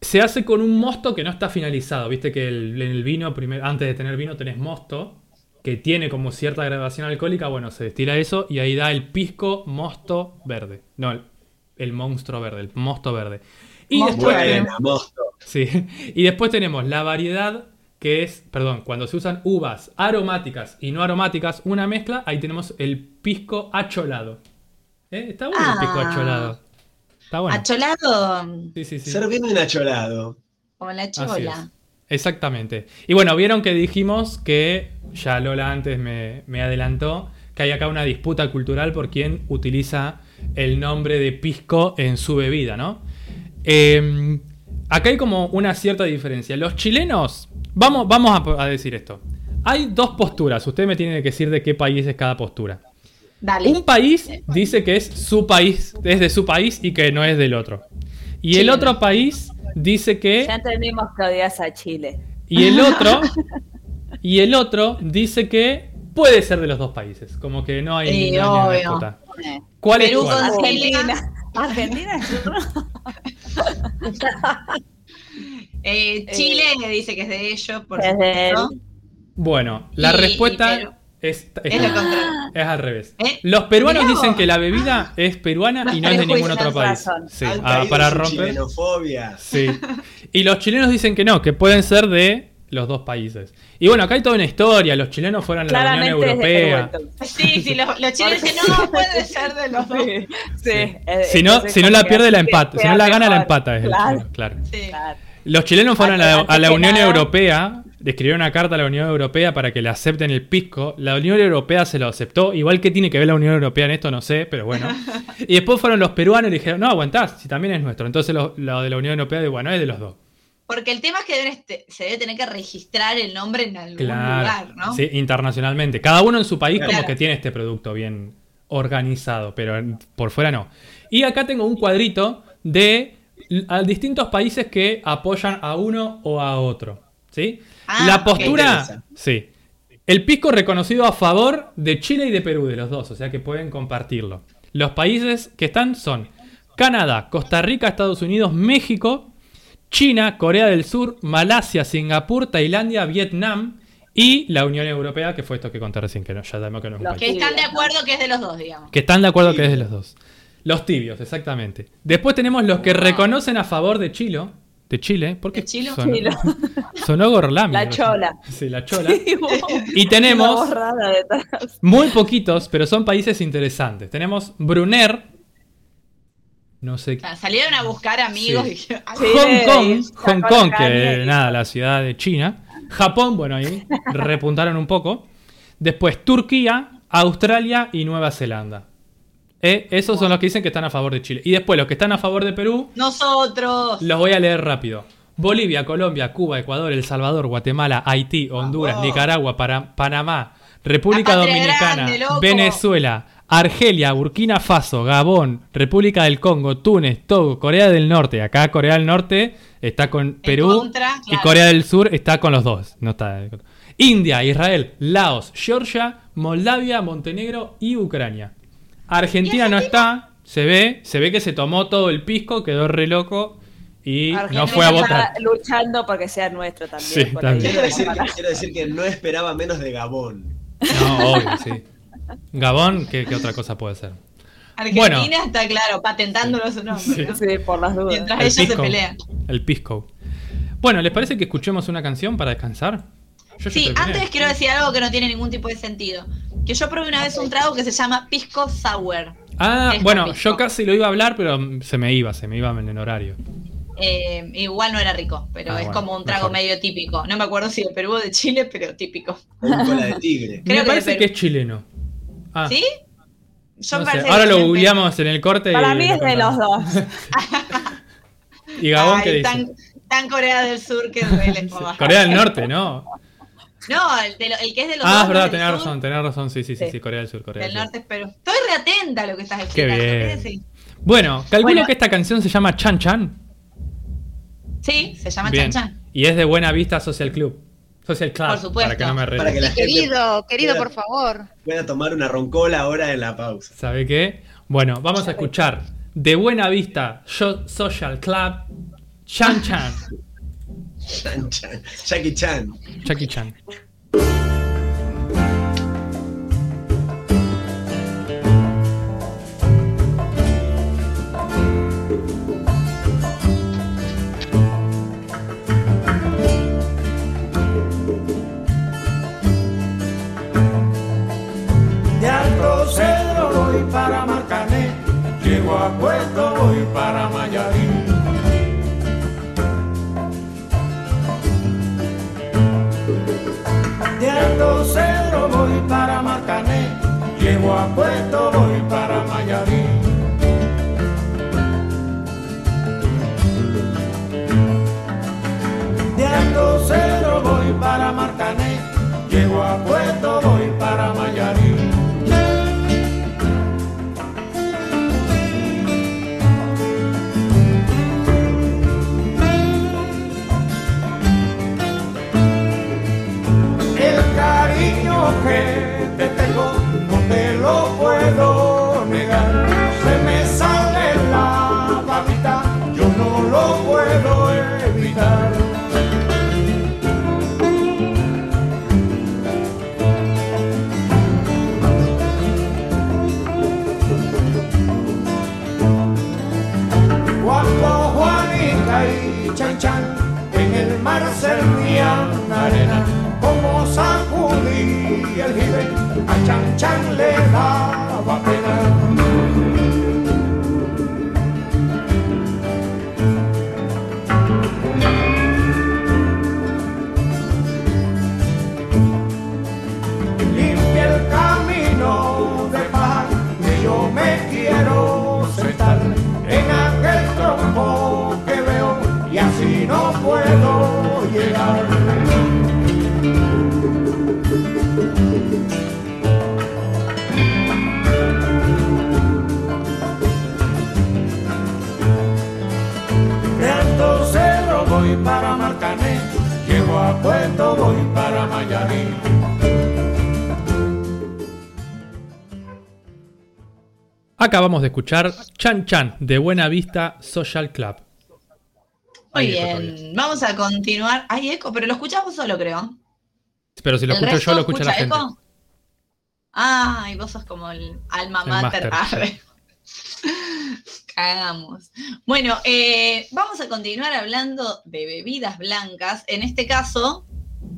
se hace con un mosto que no está finalizado. Viste que el, en el vino, primer- antes de tener vino, tenés mosto que tiene como cierta graduación alcohólica. Bueno, se destila eso y ahí da el pisco mosto verde. No, el, el monstruo verde, el mosto verde. Y Mosto después tenemos- mosto. Sí. Y después tenemos la variedad que es, perdón, cuando se usan uvas aromáticas y no aromáticas, una mezcla, ahí tenemos el pisco acholado. ¿Eh? Está bueno el pisco Ah. acholado. Está bueno. Acholado, Sí, sí, sí. Ser bien enacholado. como la chola. Exactamente. Y bueno, vieron que dijimos que, ya Lola antes me, me adelantó, que hay acá una disputa cultural por quién utiliza el nombre de pisco en su bebida, ¿no? Eh, acá hay como una cierta diferencia. Los chilenos, vamos, vamos a, a decir esto. Hay dos posturas, usted me tiene que decir de qué país es cada postura. Dale. Un país dice que es su país, es de su país y que no es del otro. Y el otro país dice que Ya entendimos que odias a Chile. y el otro, y el otro dice que puede ser de los dos países. Como que no hay, Sí, no hay ninguna obvio. disputa. ¿Cuál es Perú cuál? con- Argentina. Argentina. Eh, Chile dice que es de ellos, por Es de supuesto. Bueno, la Y- y respuesta es, es, Es lo contrario. es al revés. ¿Eh? Los peruanos Mirá dicen vos. que la bebida es peruana y no es de ningún otro país. Sí, ah, para romper. chilenofobia. Sí. Y los chilenos dicen que no, que pueden ser de los dos países. Y bueno, acá hay toda una historia. Los chilenos fueron a la Unión Europea. Sí, sí, los, los chilenos dicen, no, puede ser de los dos. Sí, sí. Eh, Si no, entonces si no la pierde, la empata. Si no la gana, la empata. Es el Claro, chileno, claro. Sí. claro. Los chilenos fueron a la, a Unión nada- Europea, escribieron una carta a la Unión Europea para que le acepten el pisco. La Unión Europea se lo aceptó. Igual que tiene que ver la Unión Europea en esto, no sé, pero bueno. Y después fueron los peruanos y dijeron, no, aguantás, si también es nuestro. Entonces lo, lo de la Unión Europea, bueno, es de los dos. Porque el tema es que deben este- se debe tener que registrar el nombre en algún Claro. lugar, ¿no? Sí, internacionalmente. Cada uno en su país como que tiene este producto bien organizado, pero por fuera no. Y acá tengo un cuadrito de a distintos países que apoyan a uno o a otro. ¿Sí? Ah, La postura. Sí. El pisco reconocido a favor de Chile y de Perú, de los dos, o sea que pueden compartirlo. Los países que están son Canadá, Costa Rica, Estados Unidos, México, China, Corea del Sur, Malasia, Singapur, Tailandia, Vietnam y la Unión Europea, que fue esto que conté recién, que no, ya sabemos que no es un Los país. Que están de acuerdo que es de los dos, digamos. Que están de acuerdo que es de los dos. Los tibios, exactamente. Después tenemos los que reconocen a favor de Chile. De Chile, porque ¿De Chilo? sonó, Chilo. sonó Gorlami. La chola. Sí, la chola. Sí. Y tenemos muy poquitos, pero son países interesantes. Tenemos Brunner. No sé. O sea, salieron a buscar amigos Sí. y dijeron, "Ay, Sí. Hong Kong, Hong Kong, que y- nada, la ciudad de China. Japón, bueno, ahí repuntaron un poco. Después Turquía, Australia y Nueva Zelanda. Eh, esos son los que dicen que están a favor de Chile. Y después los que están a favor de Perú, Nosotros. los voy a leer rápido. Bolivia, Colombia, Cuba, Ecuador, El Salvador, Guatemala, Haití, Honduras. Nicaragua, Para- Panamá, República Dominicana, grande. Venezuela, Argelia, Burkina Faso, Gabón, República del Congo, Túnez, Togo, Corea del Norte. Acá Corea del Norte está con Perú contra, y. Corea del Sur está con los dos. No está. India, Israel, Laos, Georgia, Moldavia, Montenegro y Ucrania. Argentina no está, se ve, se ve que se tomó todo el pisco, quedó re loco y Argentina no fue a está votar. luchando porque sea nuestro también. Sí. Quiero decir, que, quiero decir que no esperaba menos de Gabón. No, obvio, sí. Gabón, ¿qué, qué otra cosa puede ser? Argentina Bueno. está claro, patentándolo su nombre. ¿no? Sí, por las dudas. Mientras El ellos se pisco. pelean. El pisco. Bueno, ¿les parece que escuchemos una canción para descansar? Yo Sí, antes quiero decir algo que no tiene ningún tipo de sentido. Que yo probé una vez un trago que se llama Pisco Sour. Ah, bueno, yo casi lo iba a hablar, pero se me iba, se me iba en el horario. Eh, igual no era rico, pero Ah, es bueno, como un trago mejor. medio típico. No me acuerdo si de Perú o de Chile, pero típico. O un cola de tigre. Creo me que parece de que es chileno. Ah, ¿Sí? Yo no sé. Ahora lo googleamos en el corte. Para y mí lo es de los dos. ¿Y Gabón Ay, qué dice? tan, tan Corea del Sur que duele. Corea del Norte, ¿no? No, el, de lo- el que es de los Ah, dos, es verdad, tenés sur, razón, tenés razón. Sí, sí, sí, Corea del Sur, Corea Del del norte es Perú. Estoy reatenta a lo que estás Qué explicando. bien. ¿sí? Bueno, calculo Bueno. que esta canción se llama Chan Chan. Sí, se llama Bien. Chan Chan. Y es de Buena Vista Social Club. Social Club. Por supuesto. Para que no me Para que la gente Querido, querido, pueda- por favor. pueda tomar una roncola ahora en la pausa. ¿Sabe qué? Bueno, vamos a escuchar de Buena Vista Yo- Social Club Chan Chan. Chan, chan. Jackie Chan. Jackie Chan. Llego a Puerto voy para Mayarín. De Alto Cedro voy para Marcané, llego a Puerto voy para Mayarín. De Alto Cedro voy para Marcané, llego a Puerto voy para Mayarín. prayer. El jibe, a Chan Chan le daba pena. Limpia el Acabamos de escuchar Chan Chan de Buena Vista Social Club. Muy bien, vamos a continuar. Hay eco, pero lo escuchamos solo, creo. Pero si lo ¿El escucho yo, lo escucha la escucha gente. eco? Ah, y vos sos como el alma El mater. máster, Arre. Cagamos. Bueno, eh, vamos a continuar hablando de bebidas blancas. En este caso,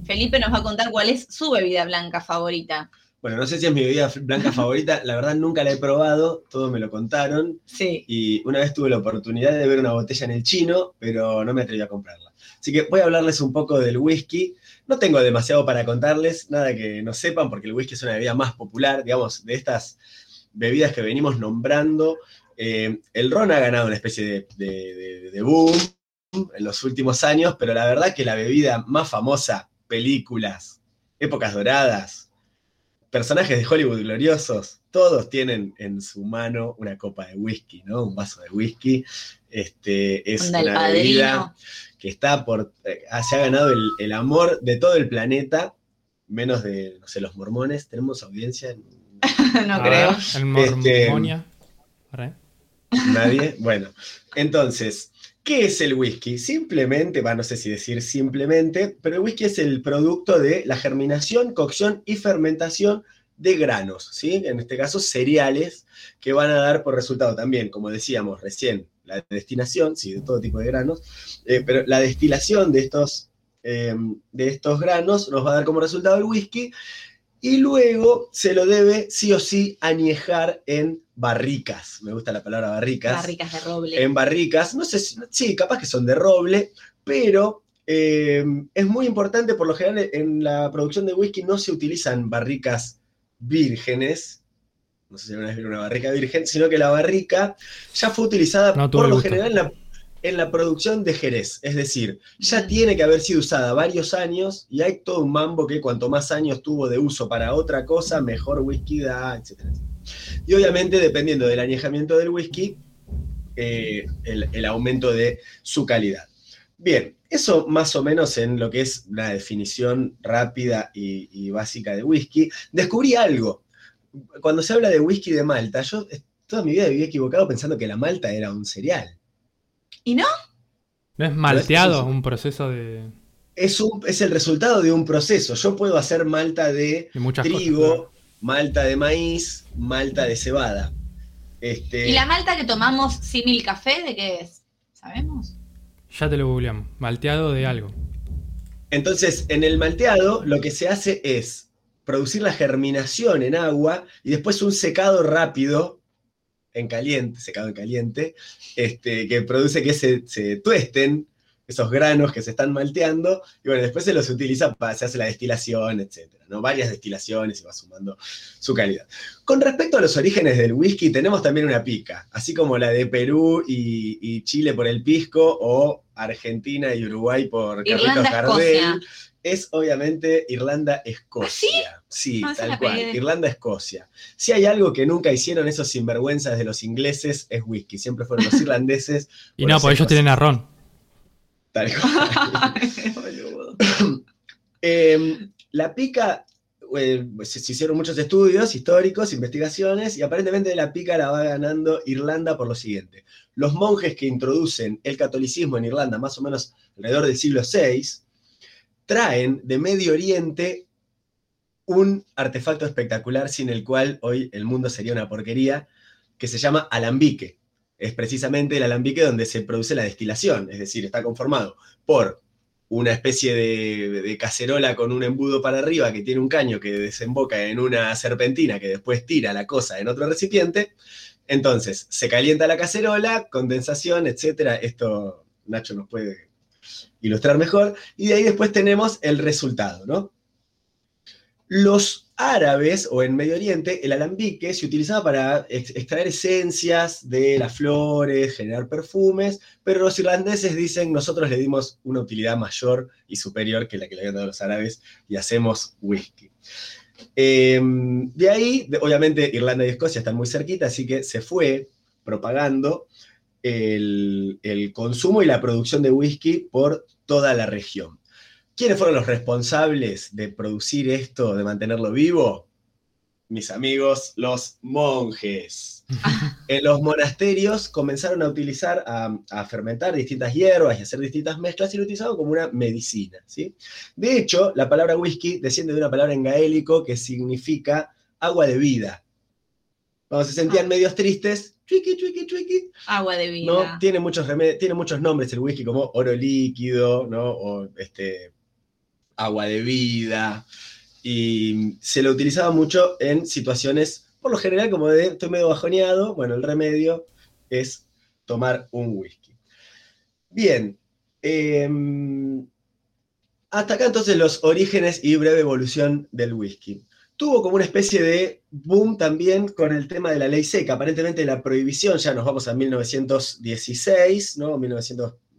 Felipe nos va a contar cuál es su bebida blanca favorita. Bueno, no sé si es mi bebida blanca favorita, la verdad nunca la he probado, todos me lo contaron. Sí. Y una vez tuve la oportunidad de ver una botella en el chino, pero no me atreví a comprarla. Así que voy a hablarles un poco del whisky. No tengo demasiado para contarles, nada que no sepan, porque el whisky es una bebida más popular, digamos, de estas bebidas que venimos nombrando. eh, el ron ha ganado una especie de, de- de- de boom en los últimos años, pero la verdad que la bebida más famosa, películas, épocas doradas, personajes de Hollywood gloriosos, todos tienen en su mano una copa de whisky, ¿no? Un vaso de whisky. Este, es una bebida padrino. que está por. eh, se ha ganado el, el amor de todo el planeta, menos de, no sé, los mormones. ¿Tenemos audiencia? no creo. El Este, mormonia. Arre. Nadie. Bueno, entonces, ¿qué es el whisky? Simplemente, va, no sé si decir simplemente, pero el whisky es el producto de la germinación, cocción y fermentación de granos, ¿sí? En este caso, cereales que van a dar por resultado también, como decíamos recién, la destilación, sí, de todo tipo de granos, eh, pero la destilación de estos, eh, de estos granos nos va a dar como resultado el whisky y luego se lo debe sí o sí añejar en barricas. Me gusta la palabra barricas. Barricas de roble. En barricas, no sé si, sí, capaz que son de roble, pero eh, es muy importante, por lo general en la producción de whisky no se utilizan barricas vírgenes, no sé si alguna vez vieron una barrica virgen, sino que la barrica ya fue utilizada No por lo gusto. general en la, en la producción de Jerez, es decir, ya tiene que haber sido usada varios años y hay todo un mambo que cuanto más años tuvo de uso para otra cosa, mejor whisky da, etc. Y obviamente dependiendo del añejamiento del whisky, eh, el, el aumento de su calidad. Bien, eso más o menos en lo que es una definición rápida y, y básica de whisky. Descubrí algo. Cuando se habla de whisky de Malta, yo toda mi vida viví equivocado pensando que la Malta era un cereal. ¿Y no? ¿No es malteado eso- un proceso de, Es, un, es el resultado de un proceso. Yo puedo hacer malta de trigo, cosas? Malta de maíz, malta de cebada. Este, ¿Y la malta que tomamos símil café de qué es? ¿Sabemos? Ya te lo googleamos. Malteado de algo. Entonces, en el malteado lo que se hace es producir la germinación en agua y después un secado rápido en caliente, secado en caliente, este, que produce que se, se tuesten esos granos que se están malteando, y bueno, después se los utiliza para, se hace la destilación, etcétera, ¿no? Varias destilaciones y va sumando su calidad. Con respecto a los orígenes del whisky, tenemos también una pica, así como la de Perú y, y Chile por el pisco, o Argentina y Uruguay por Carlitos Gardel. Es obviamente Irlanda-Escocia. Sí, Ah, esa tal cual. Irlanda-Escocia. Si hay algo que nunca hicieron esos sinvergüenzas de los ingleses, es whisky. Siempre fueron los irlandeses. Y no, porque ellos tienen a Ron. Tal cual. Boludo. Eh, la pica, eh, se, se hicieron muchos estudios históricos, investigaciones, y aparentemente la pica la va ganando Irlanda por lo siguiente. Los monjes que introducen el catolicismo en Irlanda, más o menos alrededor del siglo VI, traen de Medio Oriente un artefacto espectacular sin el cual hoy el mundo sería una porquería, que se llama alambique. Es precisamente el alambique donde se produce la destilación, es decir, está conformado por una especie de, cacerola con un embudo para arriba que tiene un caño que desemboca en una serpentina que después tira la cosa en otro recipiente. Entonces, se calienta la cacerola, condensación, etcétera. Esto Nacho nos puede ilustrar mejor. Y de ahí después tenemos el resultado, ¿no? Los árabes o en Medio Oriente, el alambique se utilizaba para ex- extraer esencias de las flores, generar perfumes, pero los irlandeses dicen, nosotros le dimos una utilidad mayor y superior que la que le habían dado los árabes y hacemos whisky. Eh, de ahí, obviamente, Irlanda y Escocia están muy cerquita, así que se fue propagando el consumo y la producción de whisky por toda la región. ¿Quiénes fueron los responsables de producir esto, de mantenerlo vivo? Mis amigos, los monjes. En los monasterios comenzaron a utilizar, a, a fermentar distintas hierbas y hacer distintas mezclas y lo utilizaban como una medicina. ¿sí? De hecho, la palabra whisky desciende de una palabra en gaélico que significa agua de vida. Cuando se sentían Ah. medios tristes, chuiqui, chuiqui, chuiqui, Agua de vida. ¿no? Tiene muchos, tiene muchos nombres el whisky, como oro líquido, ¿no? O este, agua de vida. y se lo utilizaba mucho en situaciones, por lo general, como de estoy medio bajoneado, bueno, el remedio es tomar un whisky. Bien, em, hasta acá entonces los orígenes y breve evolución del whisky. Tuvo como una especie de boom también con el tema de la ley seca. Aparentemente la prohibición, ya nos vamos a 1916, ¿no?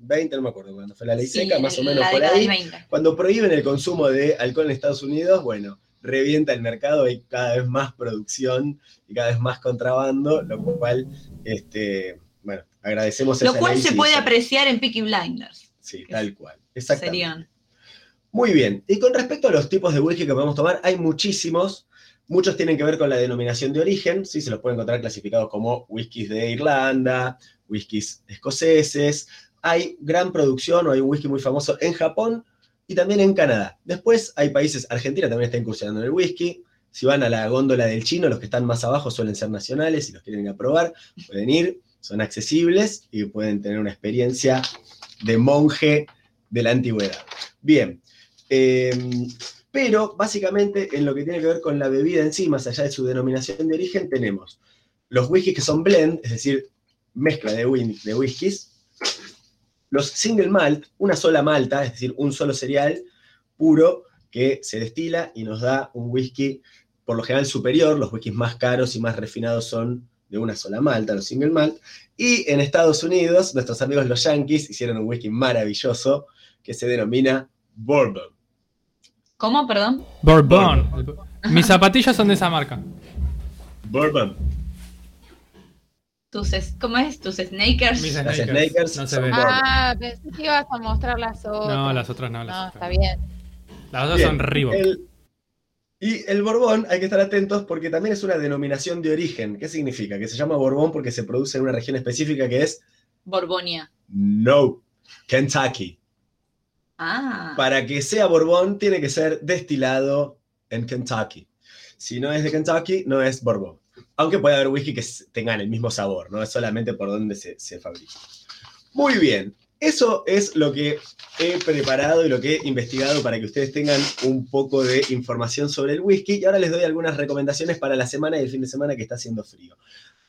1920, no me acuerdo cuándo fue la ley Sí, seca, más o en menos por ahí. 20. Cuando prohíben el consumo de alcohol en Estados Unidos, bueno, revienta el mercado, hay cada vez más producción y cada vez más contrabando, lo cual, este, bueno, agradecemos Lo esa cual ley, se puede apreciar en Peaky Blinders. Sí, tal cual. Exactamente. Serían. Muy bien. Y con respecto a los tipos de whisky que podemos tomar, hay muchísimos. Muchos tienen que ver con la denominación de origen, ¿sí? se los puede encontrar clasificados como whiskies de Irlanda, whiskies escoceses. Hay gran producción, o hay un whisky muy famoso en Japón y también en Canadá. Después hay países, Argentina también está incursionando en el whisky. Si van a la góndola del chino, los que están más abajo suelen ser nacionales, si los quieren ir a probar, pueden ir, son accesibles y pueden tener una experiencia de monje de la antigüedad. Bien, eh, pero básicamente en lo que tiene que ver con la bebida en sí, más allá de su denominación de origen, tenemos los whiskies que son blend, es decir, mezcla de, de whiskies, los single malt, una sola malta, es decir, un solo cereal puro que se destila y nos da un whisky por lo general superior, los whiskies más caros y más refinados son de una sola malta, los single malt, y en Estados Unidos, nuestros amigos los Yankees hicieron un whisky maravilloso que se denomina Bourbon. ¿Cómo, perdón? Bourbon. Mis zapatillas son de esa marca. Bourbon. Tus, ¿Cómo es? Tus snakers. Mis Las Snakers. Snakers No se ven. Ah, pensé que ibas a mostrar las otras. No, las otras no. Las No, otras. está bien. Las otras Bien, son Reebok. el- y el Borbón, hay que estar atentos porque también es una denominación de origen. ¿Qué significa? Que se llama Borbón porque se produce en una región específica que es Borbonia. No, Kentucky. Ah. Para que sea Borbón, tiene que ser destilado en Kentucky. Si no es de Kentucky, no es Borbón. Aunque puede haber whisky que tengan el mismo sabor, no es solamente por donde se, se fabrica. Muy bien, eso es lo que he preparado y lo que he investigado para que ustedes tengan un poco de información sobre el whisky. Y ahora les doy algunas recomendaciones para la semana y el fin de semana que está haciendo frío.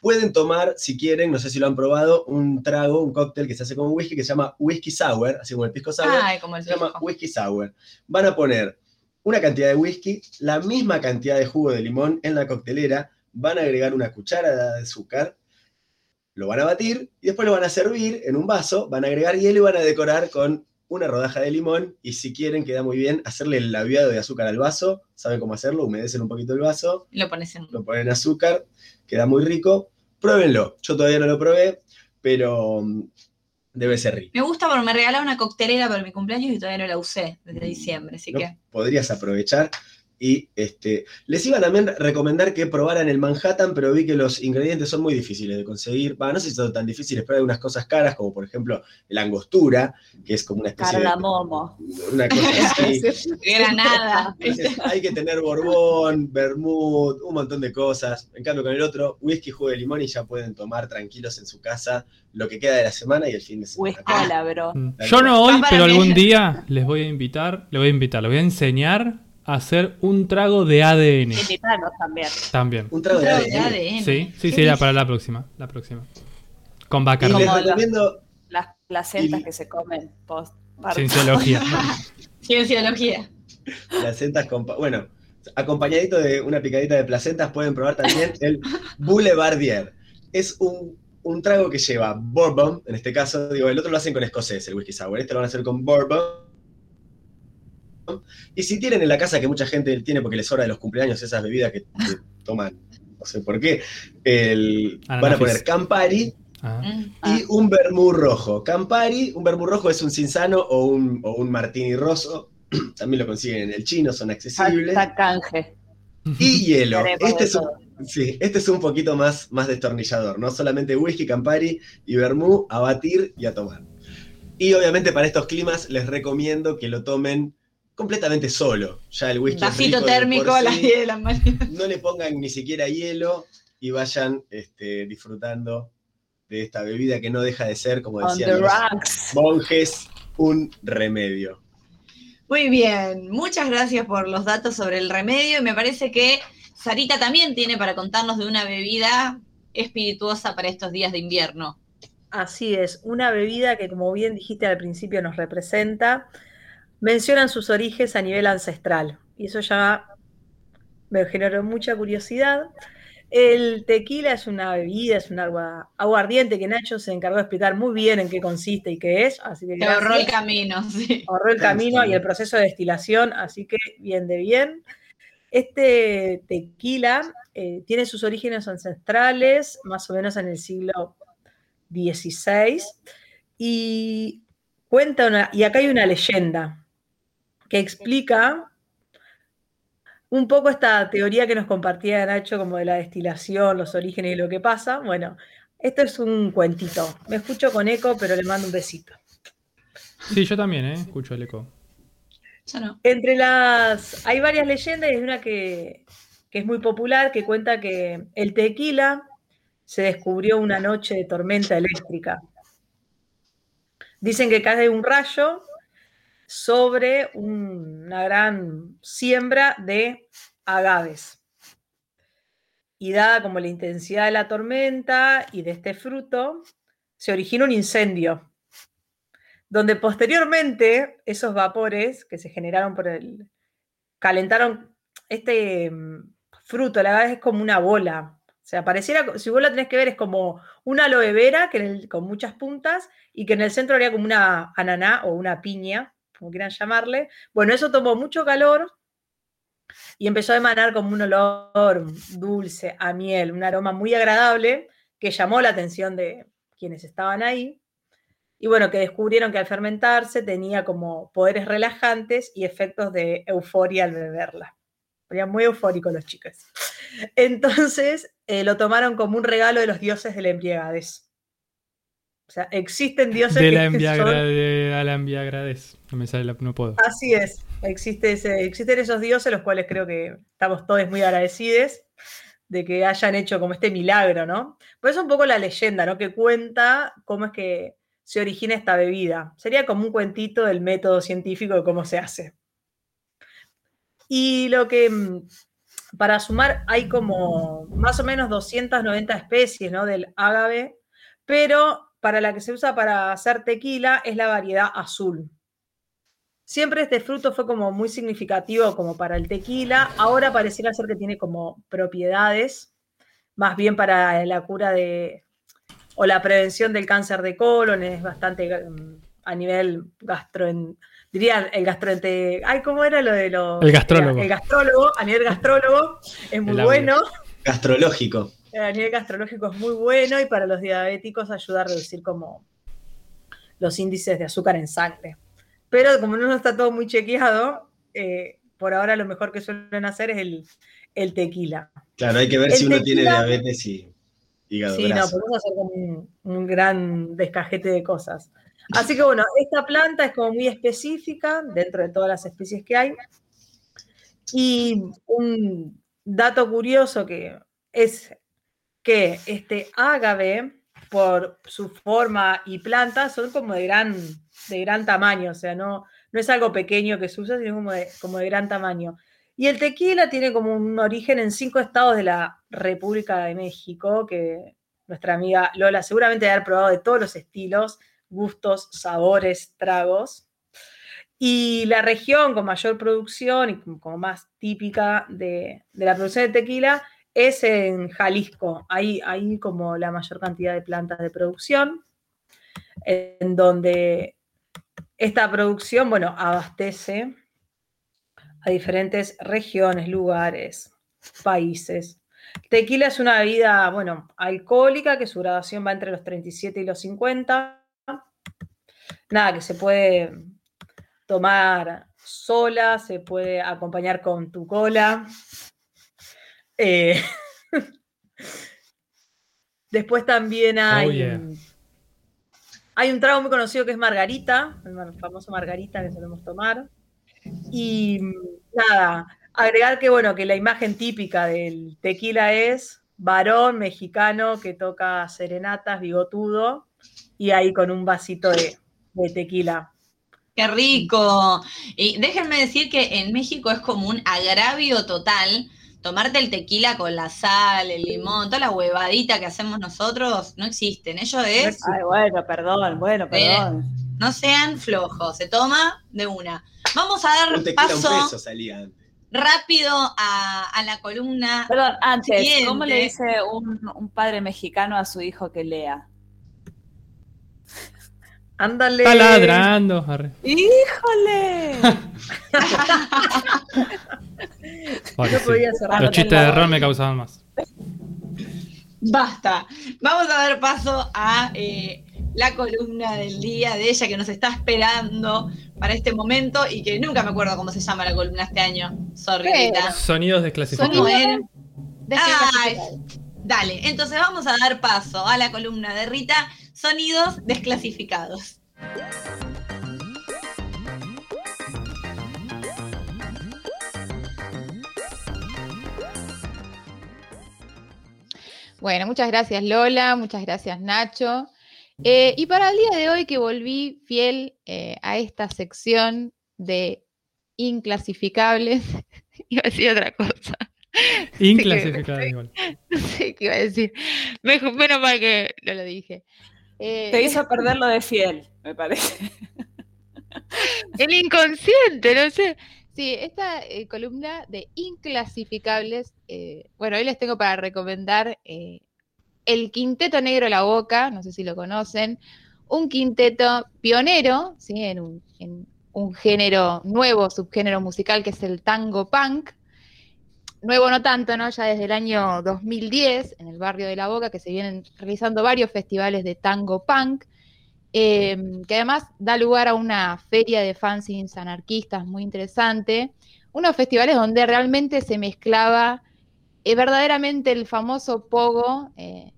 Pueden tomar, si quieren, no sé si lo han probado, un trago, un cóctel que se hace con whisky que se llama whisky sour, así como el pisco sour. Ay, como el Se llama whisky sour. Van a poner una cantidad de whisky, la misma cantidad de jugo de limón en la coctelera, van a agregar una cucharada de azúcar, lo van a batir y después lo van a servir en un vaso, van a agregar hielo y van a decorar con una rodaja de limón y si quieren, queda muy bien, hacerle el labiado de azúcar al vaso, saben cómo hacerlo, humedecen un poquito el vaso, Lo pones en. lo ponen azúcar, queda muy rico, pruébenlo, yo todavía no lo probé, pero mm, debe ser rico. Me gusta porque me regalaron una coctelera para mi cumpleaños y todavía no la usé desde diciembre, así ¿no? que. podrías aprovechar. Y este, les iba también a recomendar que probaran el Manhattan, pero vi que los ingredientes son muy difíciles de conseguir. Bah, no sé si son tan difíciles, pero hay unas cosas caras, como por ejemplo la angostura, que es como una especie Cardamomo. de. Una cosa así. Granada. Entonces, hay que tener borbón, vermut, un montón de cosas. En cambio, con el otro, whisky, jugo de limón y ya pueden tomar tranquilos en su casa lo que queda de la semana y el fin de semana. Whiskola, bro. Mm. Yo no hoy, pero algún día les voy a invitar, le voy a invitar, le voy a enseñar hacer un trago de ADN también. también. Un trago de Trago de ADN. ADN. Sí, sí, ¿Qué sí, para la próxima, la próxima. Con Y Bacardi. Como la- recomiendo Las placentas Y- que se comen post Cienciología. Cienciología. placentas con... pa- Bueno, acompañadito de una picadita de placentas pueden probar también el Boulevardier. Es un, un trago que lleva bourbon, en este caso, digo, el otro lo hacen con escocés, el whisky sour, este lo van a hacer con bourbon. Y si tienen en la casa que mucha gente tiene porque les sobra de los cumpleaños esas bebidas que, que toman, no sé por qué, el- van a poner Campari Ah. Mm. y un vermú rojo. Campari, un vermú rojo es un cinzano o un, o un martini rosso. También lo consiguen en el chino, son accesibles. Hashtag canje. Y hielo. Este es, un, sí, este es un poquito más, más destornillador, ¿no? Solamente whisky, Campari y vermú a batir y a tomar. Y obviamente para estos climas les recomiendo que lo tomen completamente solo. Ya el whisky Vasito rico térmico por a las sí. 10 de la mañana. No le pongan ni siquiera hielo y vayan este, disfrutando de esta bebida que no deja de ser, como decían los rocks. monjes, un remedio. Muy bien, muchas gracias por los datos sobre el remedio y me parece que Sarita también tiene para contarnos de una bebida espirituosa para estos días de invierno. Así es, una bebida que como bien dijiste al principio nos representa, mencionan sus orígenes a nivel ancestral y eso ya me generó mucha curiosidad. El tequila es una bebida, es un agua aguardiente que Nacho se encargó de explicar muy bien en qué consiste y qué es. Así que ahorró el camino, sí. ahorró el camino y el proceso de destilación, así que bien de bien. Este tequila eh, tiene sus orígenes ancestrales, más o menos en el siglo XVI, y cuenta una, y acá hay una leyenda que explica un poco esta teoría que nos compartía Nacho como de la destilación, los orígenes y lo que pasa. Bueno, esto es un cuentito. Me escucho con eco, pero le mando un besito. Sí, yo también, ¿eh? Escucho el eco. Yo no. Entre las. Hay varias leyendas y hay una que, que es muy popular que cuenta que el tequila se descubrió una noche de tormenta eléctrica. Dicen que cae un rayo sobre un- una gran siembra de agaves. Y dada como la intensidad de la tormenta y de este fruto, se origina un incendio, donde posteriormente esos vapores que se generaron por el... calentaron este mm, fruto, el agave es como una bola. O sea, pareciera, si vos lo tenés que ver, es como una aloe vera que con muchas puntas y que en el centro habría como una ananá o una piña, como quieran llamarle. Bueno, eso tomó mucho calor y empezó a emanar como un olor dulce, a miel, un aroma muy agradable que llamó la atención de quienes estaban ahí. Y bueno, que descubrieron que al fermentarse tenía como poderes relajantes y efectos de euforia al beberla. Eran muy eufóricos los chicos. Entonces eh, lo tomaron como un regalo de los dioses de la embriagadez. O sea, existen dioses De que la son- enviagradez. No me sale la, no puedo. Así es, existe ese- existen esos dioses, los cuales creo que estamos todos muy agradecidos de que hayan hecho como este milagro, ¿no? Por eso un poco la leyenda, ¿no? Que cuenta cómo es que se origina esta bebida. Sería como un cuentito del método científico de cómo se hace. Y lo que, mm, para sumar, hay como más o menos 290 especies, ¿no? Del ágave, pero para la que se usa para hacer tequila es la variedad azul. Siempre este fruto fue como muy significativo como para el tequila. Ahora pareciera ser que tiene como propiedades, más bien para la cura de o la prevención del cáncer de colon, es bastante mm, a nivel gastro, dirían el gastroente, ay, ¿cómo era lo de los El gastrólogo. El gastrólogo, a nivel gastrólogo es muy bueno. Gastrológico. A nivel gastrológico es muy bueno y para los diabéticos ayuda a reducir como los índices de azúcar en sangre. Pero como no está todo muy chequeado, eh, por ahora lo mejor que suelen hacer es el, el tequila. Claro, hay que ver El si uno tiene diabetes y hígado Sí, no, podemos hacer como un, un gran descajete de cosas. Así que bueno, esta planta es como muy específica dentro de todas las especies que hay. Y un dato curioso que es que este ágave, por su forma y planta, son como de gran, de gran tamaño, o sea, no, no es algo pequeño que se usa, sino como de, como de gran tamaño. Y el tequila tiene como un origen en cinco estados de la República de México, que nuestra amiga Lola seguramente debe haber probado de todos los estilos, gustos, sabores, tragos. Y la región con mayor producción y como más típica de, de la producción de tequila es en Jalisco. Ahí hay como la mayor cantidad de plantas de producción, en donde esta producción, bueno, abastece a diferentes regiones, lugares, países. Tequila es una bebida, bueno, alcohólica, que su graduación va entre los 37 y los 50. Nada, que se puede tomar sola, se puede acompañar con tu cola. Eh, después también hay, Oh, yeah. hay un trago muy conocido que es margarita, el famoso margarita que solemos tomar. Y mm, nada, agregar que bueno, que la imagen típica del tequila es varón mexicano que toca serenatas, bigotudo, y ahí con un vasito de, de tequila. Qué rico. Y déjenme decir que en México es como un agravio total tomarte el tequila con la sal, el limón, toda la huevadita que hacemos nosotros, no existen. Ellos es, Ay, bueno, perdón, bueno, perdón. no sean flojos, se toma de una. Vamos a dar Un tequila a un paso peso salía antes. rápido a, a la columna. Perdón, antes, Siguiente. ¿cómo le dice un, un padre mexicano a su hijo que lea? Ándale. Está ladrando. arre. ¡Híjole! Yo podía cerrar Los chistes de ron me causaban más. Basta. Vamos a dar paso a eh, la columna del día de ella que nos está esperando para este momento y que nunca me acuerdo cómo se llama la columna este año. Sorry. Sonidos desclasificados. Dale, entonces vamos a dar paso a la columna de Rita, sonidos desclasificados. Bueno, muchas gracias Lola, muchas gracias Nacho. Eh, y para el día de hoy que volví fiel eh, a esta sección de inclasificables, iba a decir otra cosa, Inclasificados igual. no sé qué iba a decir, Mejor- menos mal que no lo dije. Eh, Te hizo perder lo de fiel, me parece. El inconsciente, no sé. Sí, esta eh, columna de inclasificables, eh, bueno, hoy les tengo para recomendar eh, el Quinteto Negro La Boca, no sé si lo conocen, un quinteto pionero, ¿sí? en, un, en un género nuevo, subgénero musical que es el tango punk. Nuevo no tanto, ¿no? Ya desde el año 2010, en el barrio de La Boca, que se vienen realizando varios festivales de tango punk eh, que además da lugar a una feria de fanzines anarquistas muy interesante, unos festivales donde realmente se mezclaba eh, verdaderamente el famoso pogo eh,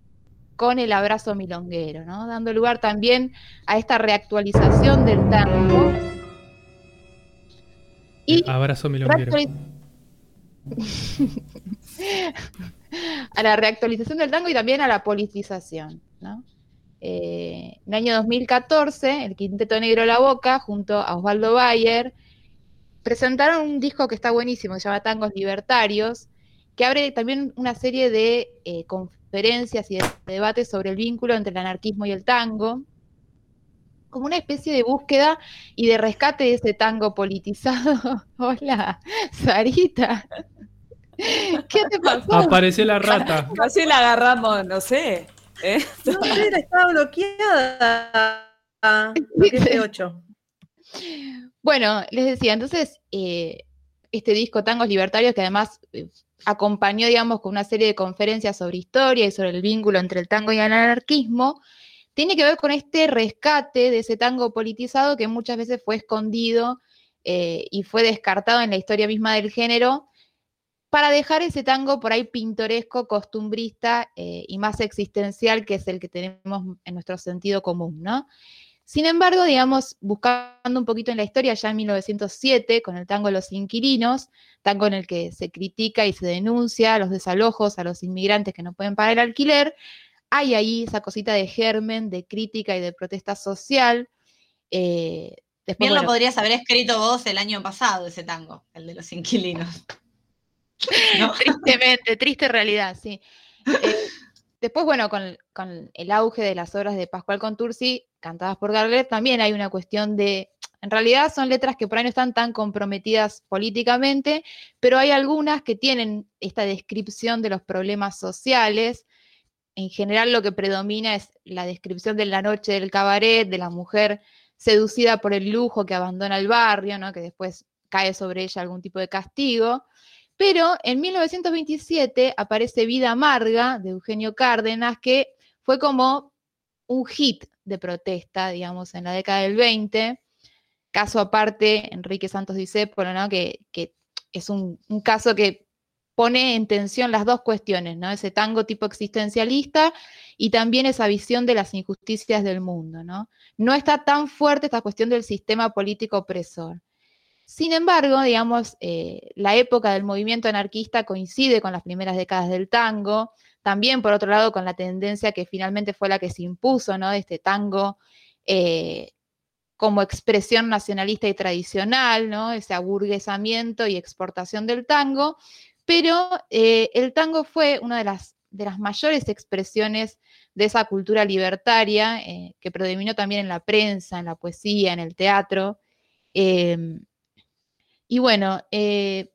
con el abrazo milonguero, ¿no? dando lugar también a esta reactualización del tango. Y Abrazo milonguero. a la reactualización del tango y también a la politización. Eh, en el año 2014, el Quinteto Negro La Boca, junto a Osvaldo Bayer, presentaron un disco que está buenísimo, que se llama Tangos Libertarios, que abre también una serie de eh, conferencias y de debates sobre el vínculo entre el anarquismo y el tango, como una especie de búsqueda y de rescate de ese tango politizado. Hola, Sarita. ¿Qué te pasó? Apareció la rata. Así la agarramos, no sé. ¿eh? No sé, estaba bloqueada. Bloqueé 8. Bueno, les decía, entonces, eh, este disco Tangos Libertarios, que además eh, acompañó, digamos, con una serie de conferencias sobre historia y sobre el vínculo entre el tango y el anarquismo, tiene que ver con este rescate de ese tango politizado que muchas veces fue escondido eh, y fue descartado en la historia misma del género, para dejar ese tango por ahí pintoresco, costumbrista eh, y más existencial, que es el que tenemos en nuestro sentido común, ¿no? Sin embargo, digamos, buscando un poquito en la historia, ya en 1907, con el tango Los Inquilinos, tango en el que se critica y se denuncia los desalojos a los inmigrantes que no pueden pagar el alquiler, hay ahí esa cosita de germen, de crítica y de protesta social. Eh, después, Bien lo podrías haber escrito vos el año pasado, ese tango, el de los inquilinos. Tristemente, triste realidad, sí. Eh, después, bueno, con, con el auge de las obras de Pascual Contursi, cantadas por Garlet, también hay una cuestión de, en realidad son letras que por ahí no están tan comprometidas políticamente, pero hay algunas que tienen esta descripción de los problemas sociales. En general lo que predomina es la descripción de la noche del cabaret, de la mujer seducida por el lujo que abandona el barrio, ¿no? que después cae sobre ella algún tipo de castigo. Pero en 1927 aparece Vida Amarga de Eugenio Cárdenas, que fue como un hit de protesta, digamos, en la década del 20. Caso aparte, Enrique Santos Discépolo, ¿no? que, que es un, un caso que pone en tensión las dos cuestiones, ¿no? Ese tango tipo existencialista y también esa visión de las injusticias del mundo, ¿no? No está tan fuerte esta cuestión del sistema político opresor. Sin embargo, digamos, eh, la época del movimiento anarquista coincide con las primeras décadas del tango, también por otro lado con la tendencia que finalmente fue la que se impuso, ¿no? De este tango eh, como expresión nacionalista y tradicional, ¿no? ese aburguesamiento y exportación del tango, pero eh, el tango fue una de las, de las mayores expresiones de esa cultura libertaria que predominó también en la prensa, en la poesía, en el teatro. Em, y bueno, eh,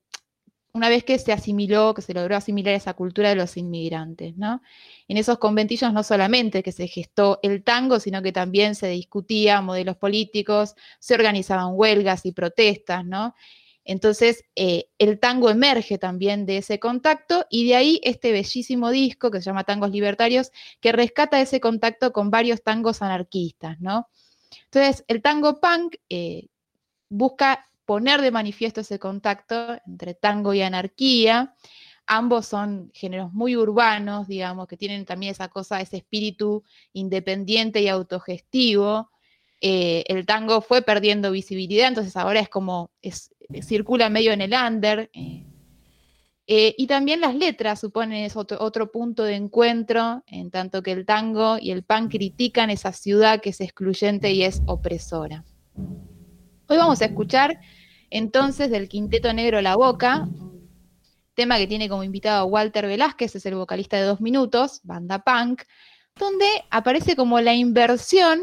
una vez que se asimiló, que se logró asimilar esa cultura de los inmigrantes, ¿no? En esos conventillos no solamente que se gestó el tango, sino que también se discutía modelos políticos, se organizaban huelgas y protestas, ¿no? Entonces, eh, el tango emerge también de ese contacto y de ahí este bellísimo disco que se llama Tangos Libertarios, que rescata ese contacto con varios tangos anarquistas, ¿no? Entonces, el tango punk eh, busca poner de manifiesto ese contacto entre tango y anarquía. Ambos son géneros muy urbanos, digamos, que tienen también esa cosa, ese espíritu independiente y autogestivo. Eh, el tango fue perdiendo visibilidad, entonces ahora es como, circula medio en el under. Eh, eh, y también las letras suponen otro, otro, punto de encuentro, en tanto que el tango y el pan critican esa ciudad que es excluyente y es opresora. Hoy vamos a escuchar entonces del Quinteto Negro La Boca, tema que tiene como invitado a Walter Velázquez, es el vocalista de Dos Minutos, banda punk, donde aparece como la inversión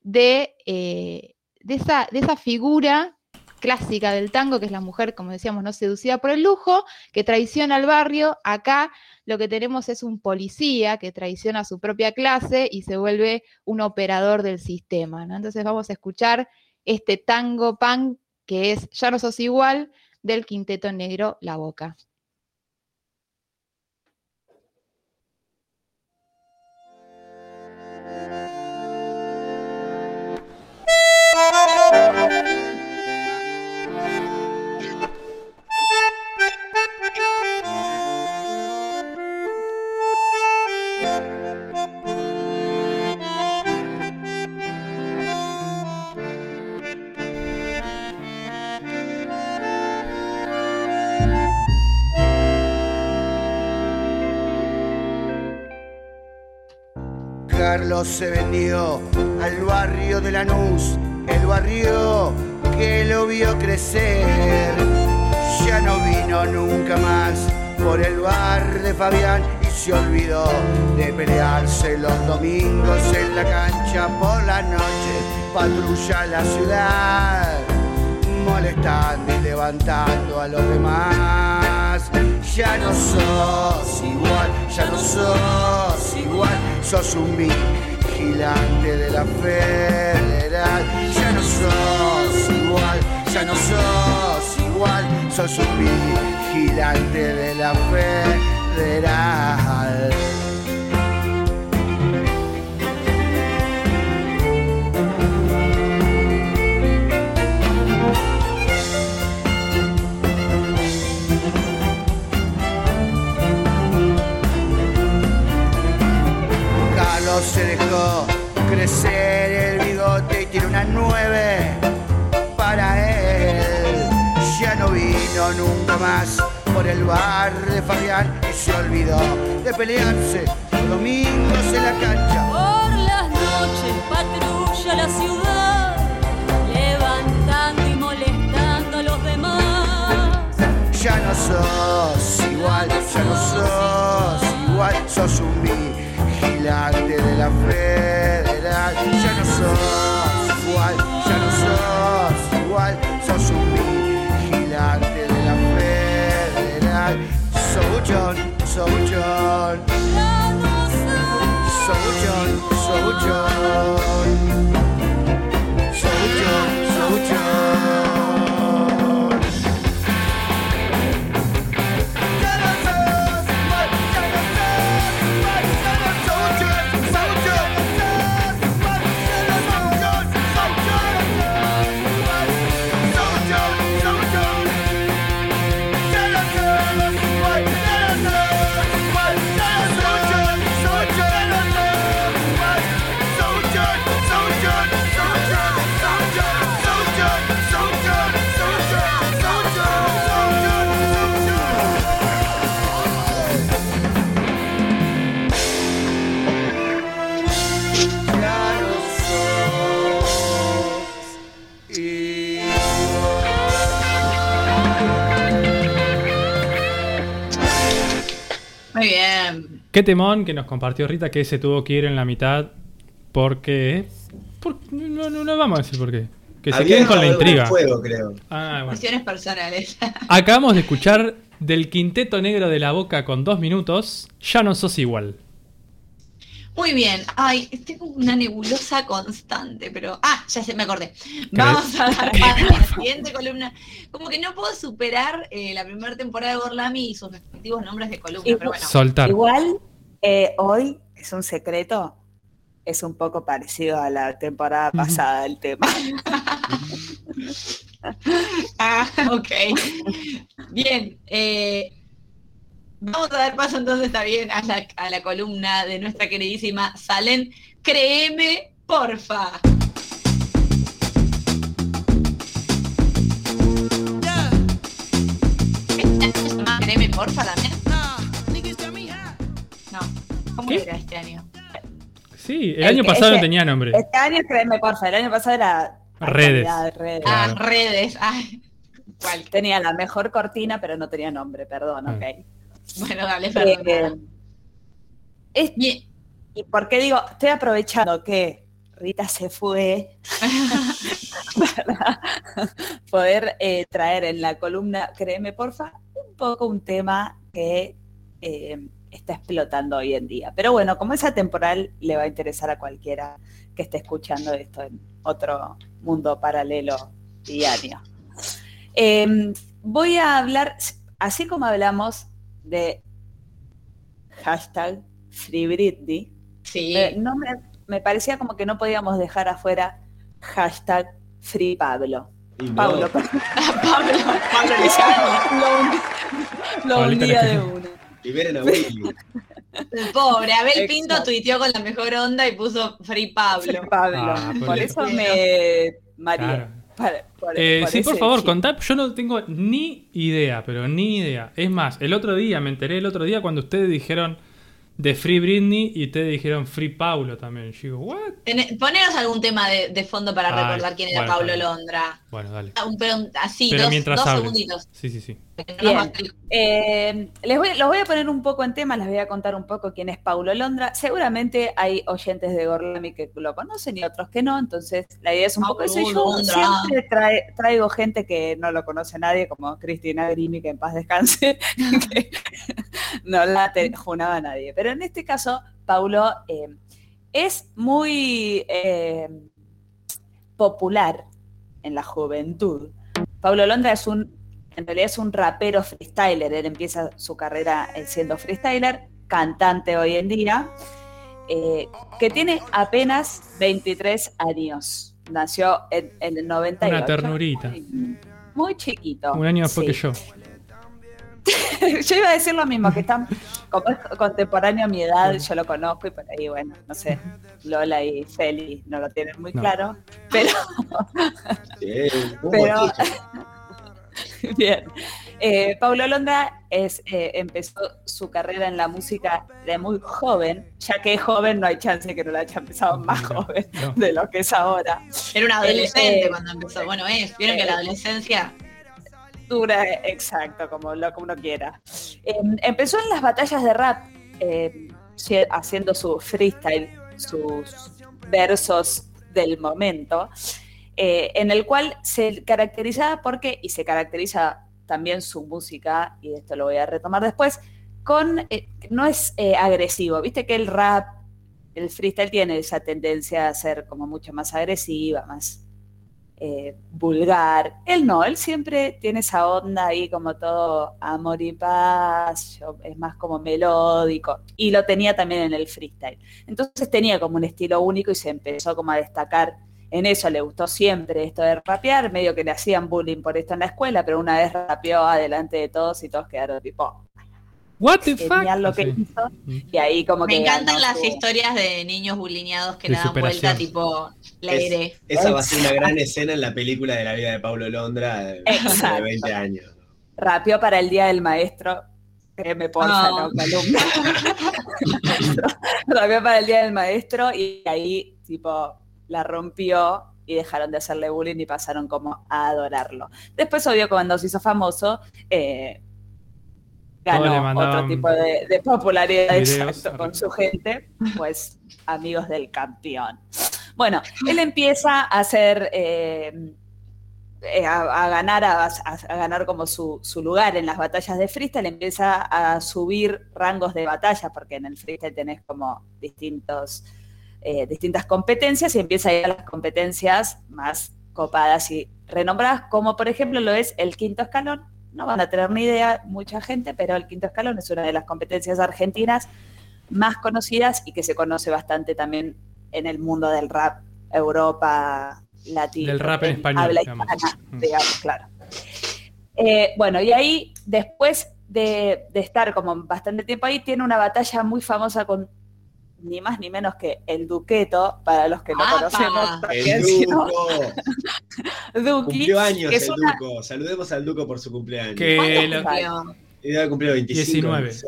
de, eh, de, esa, de esa figura clásica del tango, que es la mujer, como decíamos, no seducida por el lujo, que traiciona al barrio. Acá lo que tenemos es un policía que traiciona a su propia clase y se vuelve un operador del sistema. Entonces vamos a escuchar este tango punk que es Ya no sos igual, del Quinteto Negro La Boca. Carlos se vendió al barrio de Lanús, el barrio que lo vio crecer. Ya no vino nunca más por el bar de Fabián y se olvidó de pelearse los domingos en la cancha por la noche. Patrulla la ciudad, molestando y levantando a los demás. Ya no sos igual, ya no sos igual, sos un vigilante de la federal. Ya no sos igual, ya no sos igual, sos un vigilante de la federal. Crecer el bigote y tiene una nueve para él. Ya no vino nunca más por el bar de Fabián y se olvidó de pelearse los domingos en la cancha. Por las noches patrulla la ciudad, levantando y molestando a los demás. Ya no sos igual, ya no sos igual, sos un vigilante de la federal. Ya no sos igual, ya no sos igual, sos un vigilante de la federal. Souchon, Souchon, Souchon, Souchon, Souchon, Qué temón que nos compartió Rita que se tuvo que ir en la mitad porque... por- no, no, no vamos a decir por qué. Que se queden con la intriga. fuego, creo. Ah, bueno. Cuestiones personales. Acabamos de escuchar del quinteto negro de la boca con dos minutos, ya no sos igual. Muy bien. Ay, tengo una nebulosa constante, pero. Ah, ya se me acordé. Vamos a dar paso a la siguiente columna. Como que no puedo superar eh, la primera temporada de Gorlami y sus respectivos nombres de columna, Y- pero bueno. Soltar. Igual, eh, hoy es un secreto, es un poco parecido a la temporada pasada el tema. Ah, ok. Bien. eh, vamos a dar paso entonces, está bien, a la, a la columna de nuestra queridísima Salen. Créeme, porfa. ¿Este Créeme, porfa también? No. ¿Cómo ¿Qué? era este año? Sí, el El año que- pasado no tenía nombre. Este año, créeme, porfa, el año pasado era Redes. redes. Ah, Claro. redes. Ay, ¿cuál? Tenía la mejor cortina, pero no tenía nombre, perdón, Ah. ok. Bueno, dale, perdón. Eh, es- Bien. ¿Y por qué digo? Estoy aprovechando que Rita se fue para poder eh, traer en la columna, créeme porfa, un poco un tema que eh, está explotando hoy en día. Pero bueno, como es atemporal, le va a interesar a cualquiera que esté escuchando esto en otro mundo paralelo diario. Eh, voy a hablar, así como hablamos de hashtag Free Britney, Sí. eh, no me, me parecía como que no podíamos dejar afuera hashtag Free Pablo. Y no, Pablo, Pablo, Pablo Lozano. lo, lo hundía de. El pobre, Abel Pinto tuiteó con la mejor onda y puso Free Pablo. Free Pablo. Ah, por eso me. Claro. Eh, sí, por favor, contá. Yo no tengo ni idea, pero ni idea. Es más, el otro día, me enteré el otro día cuando ustedes dijeron de Free Britney y ustedes dijeron Free Paulo también. Yo digo, ¿what? Poneros algún tema de, de fondo para Ay, recordar quién era bueno, bien. Londra. Bueno, dale. Ah, un- pero así, Pero dos, mientras dos hables. segunditos. Sí, sí, sí. Bien. Eh, les voy, los voy a poner un poco en tema, les voy a contar un poco quién es Paulo Londra. Seguramente hay oyentes de Gorlami que lo conocen y otros que no, entonces la idea es un poco Paulo eso. Y yo siempre trae- traigo gente que no lo conoce nadie, como Cristina Grimi, que en paz descanse, que no la junaba a nadie. Pero en este caso, Paulo eh, es muy eh, popular en la juventud. Pablo Londra es un, en realidad es un rapero freestyler. Él empieza su carrera eh, siendo freestyler, cantante hoy en día, eh, que tiene apenas 23 años. Nació en, en el 98. Una ternurita. Muy, muy chiquito. Un año después sí. que yo. yo iba a decir lo mismo, que están, como es contemporáneo a mi edad, yo lo conozco y por ahí, bueno, no sé, Lola y Feli no lo tienen muy No. claro, pero un Pero-. bien. Eh, Paulo Londra es, eh, empezó su carrera en la música de muy joven, ya que es joven no hay chance que no la haya empezado más joven no. de lo que es ahora. Era un adolescente eh, cuando empezó. Bueno, es. Vieron que la adolescencia. Dura, exacto, como lo que uno quiera. Eh, empezó en las batallas de rap, eh, si- haciendo su freestyle, sus versos del momento, eh, en el cual se caracterizaba porque, y se caracteriza también su música, y esto lo voy a retomar después, con, eh, no es eh, agresivo, viste que el rap, el freestyle tiene esa tendencia a ser como mucho más agresiva, más vulgar. Él no, él siempre tiene esa onda ahí como todo amor y paz, es más como melódico, y lo tenía también en el freestyle. Entonces tenía como un estilo único y se empezó como a destacar en eso, le gustó siempre esto de rapear, medio que le hacían bullying por esto en la escuela, pero una vez rapeó adelante de todos y todos quedaron tipo, What the fuck? genial lo que Así. hizo, y ahí como Me que... encantan ganó las historias de niños bulineados que le dan vuelta, tipo, la Es- iré. Esa va a ser una gran escena en la película de la vida de Pablo Londra de, Exacto. de 20 años. rapeó para el Día del Maestro. Créeme, porfa, No. no, columna. rapeó para el Día del Maestro y ahí, tipo, la rompió y dejaron de hacerle bullying y pasaron como a adorarlo. Después, obvio, cuando se hizo famoso, eh, ganó otro tipo de, de popularidad exacto, con su gente, pues amigos del campeón. Bueno, él empieza a hacer, eh, eh, a, a ganar, a, a ganar como su, su lugar en las batallas de freestyle, empieza a subir rangos de batalla, porque en el freestyle tenés como distintos, eh, distintas competencias y empieza a ir a las competencias más copadas y renombradas, como por ejemplo lo es el quinto escalón. No van a tener ni idea mucha gente, pero el quinto escalón es una de las competencias argentinas más conocidas y que se conoce bastante también en el mundo del rap, Europa, Latina. Del rap en español, Habla digamos. hispana, Mm. digamos, claro. Eh, bueno, y ahí, después de, de estar como bastante tiempo ahí, tiene una batalla muy famosa con ni más ni menos que el Duqueto, para los que no ¡Apa! conocemos. El Duco. Duki, Cumplió años el una- Duco. Saludemos al Duco por su cumpleaños. Que ¿Cuánto lo- cumplió? Y debe cumplido 25. 19. no sé.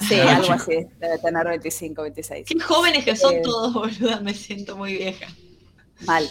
Sí, Ah, algo chico. así, debe tener 25, 26. Qué jóvenes que son Eh, todos, boluda, me siento muy vieja. Mal.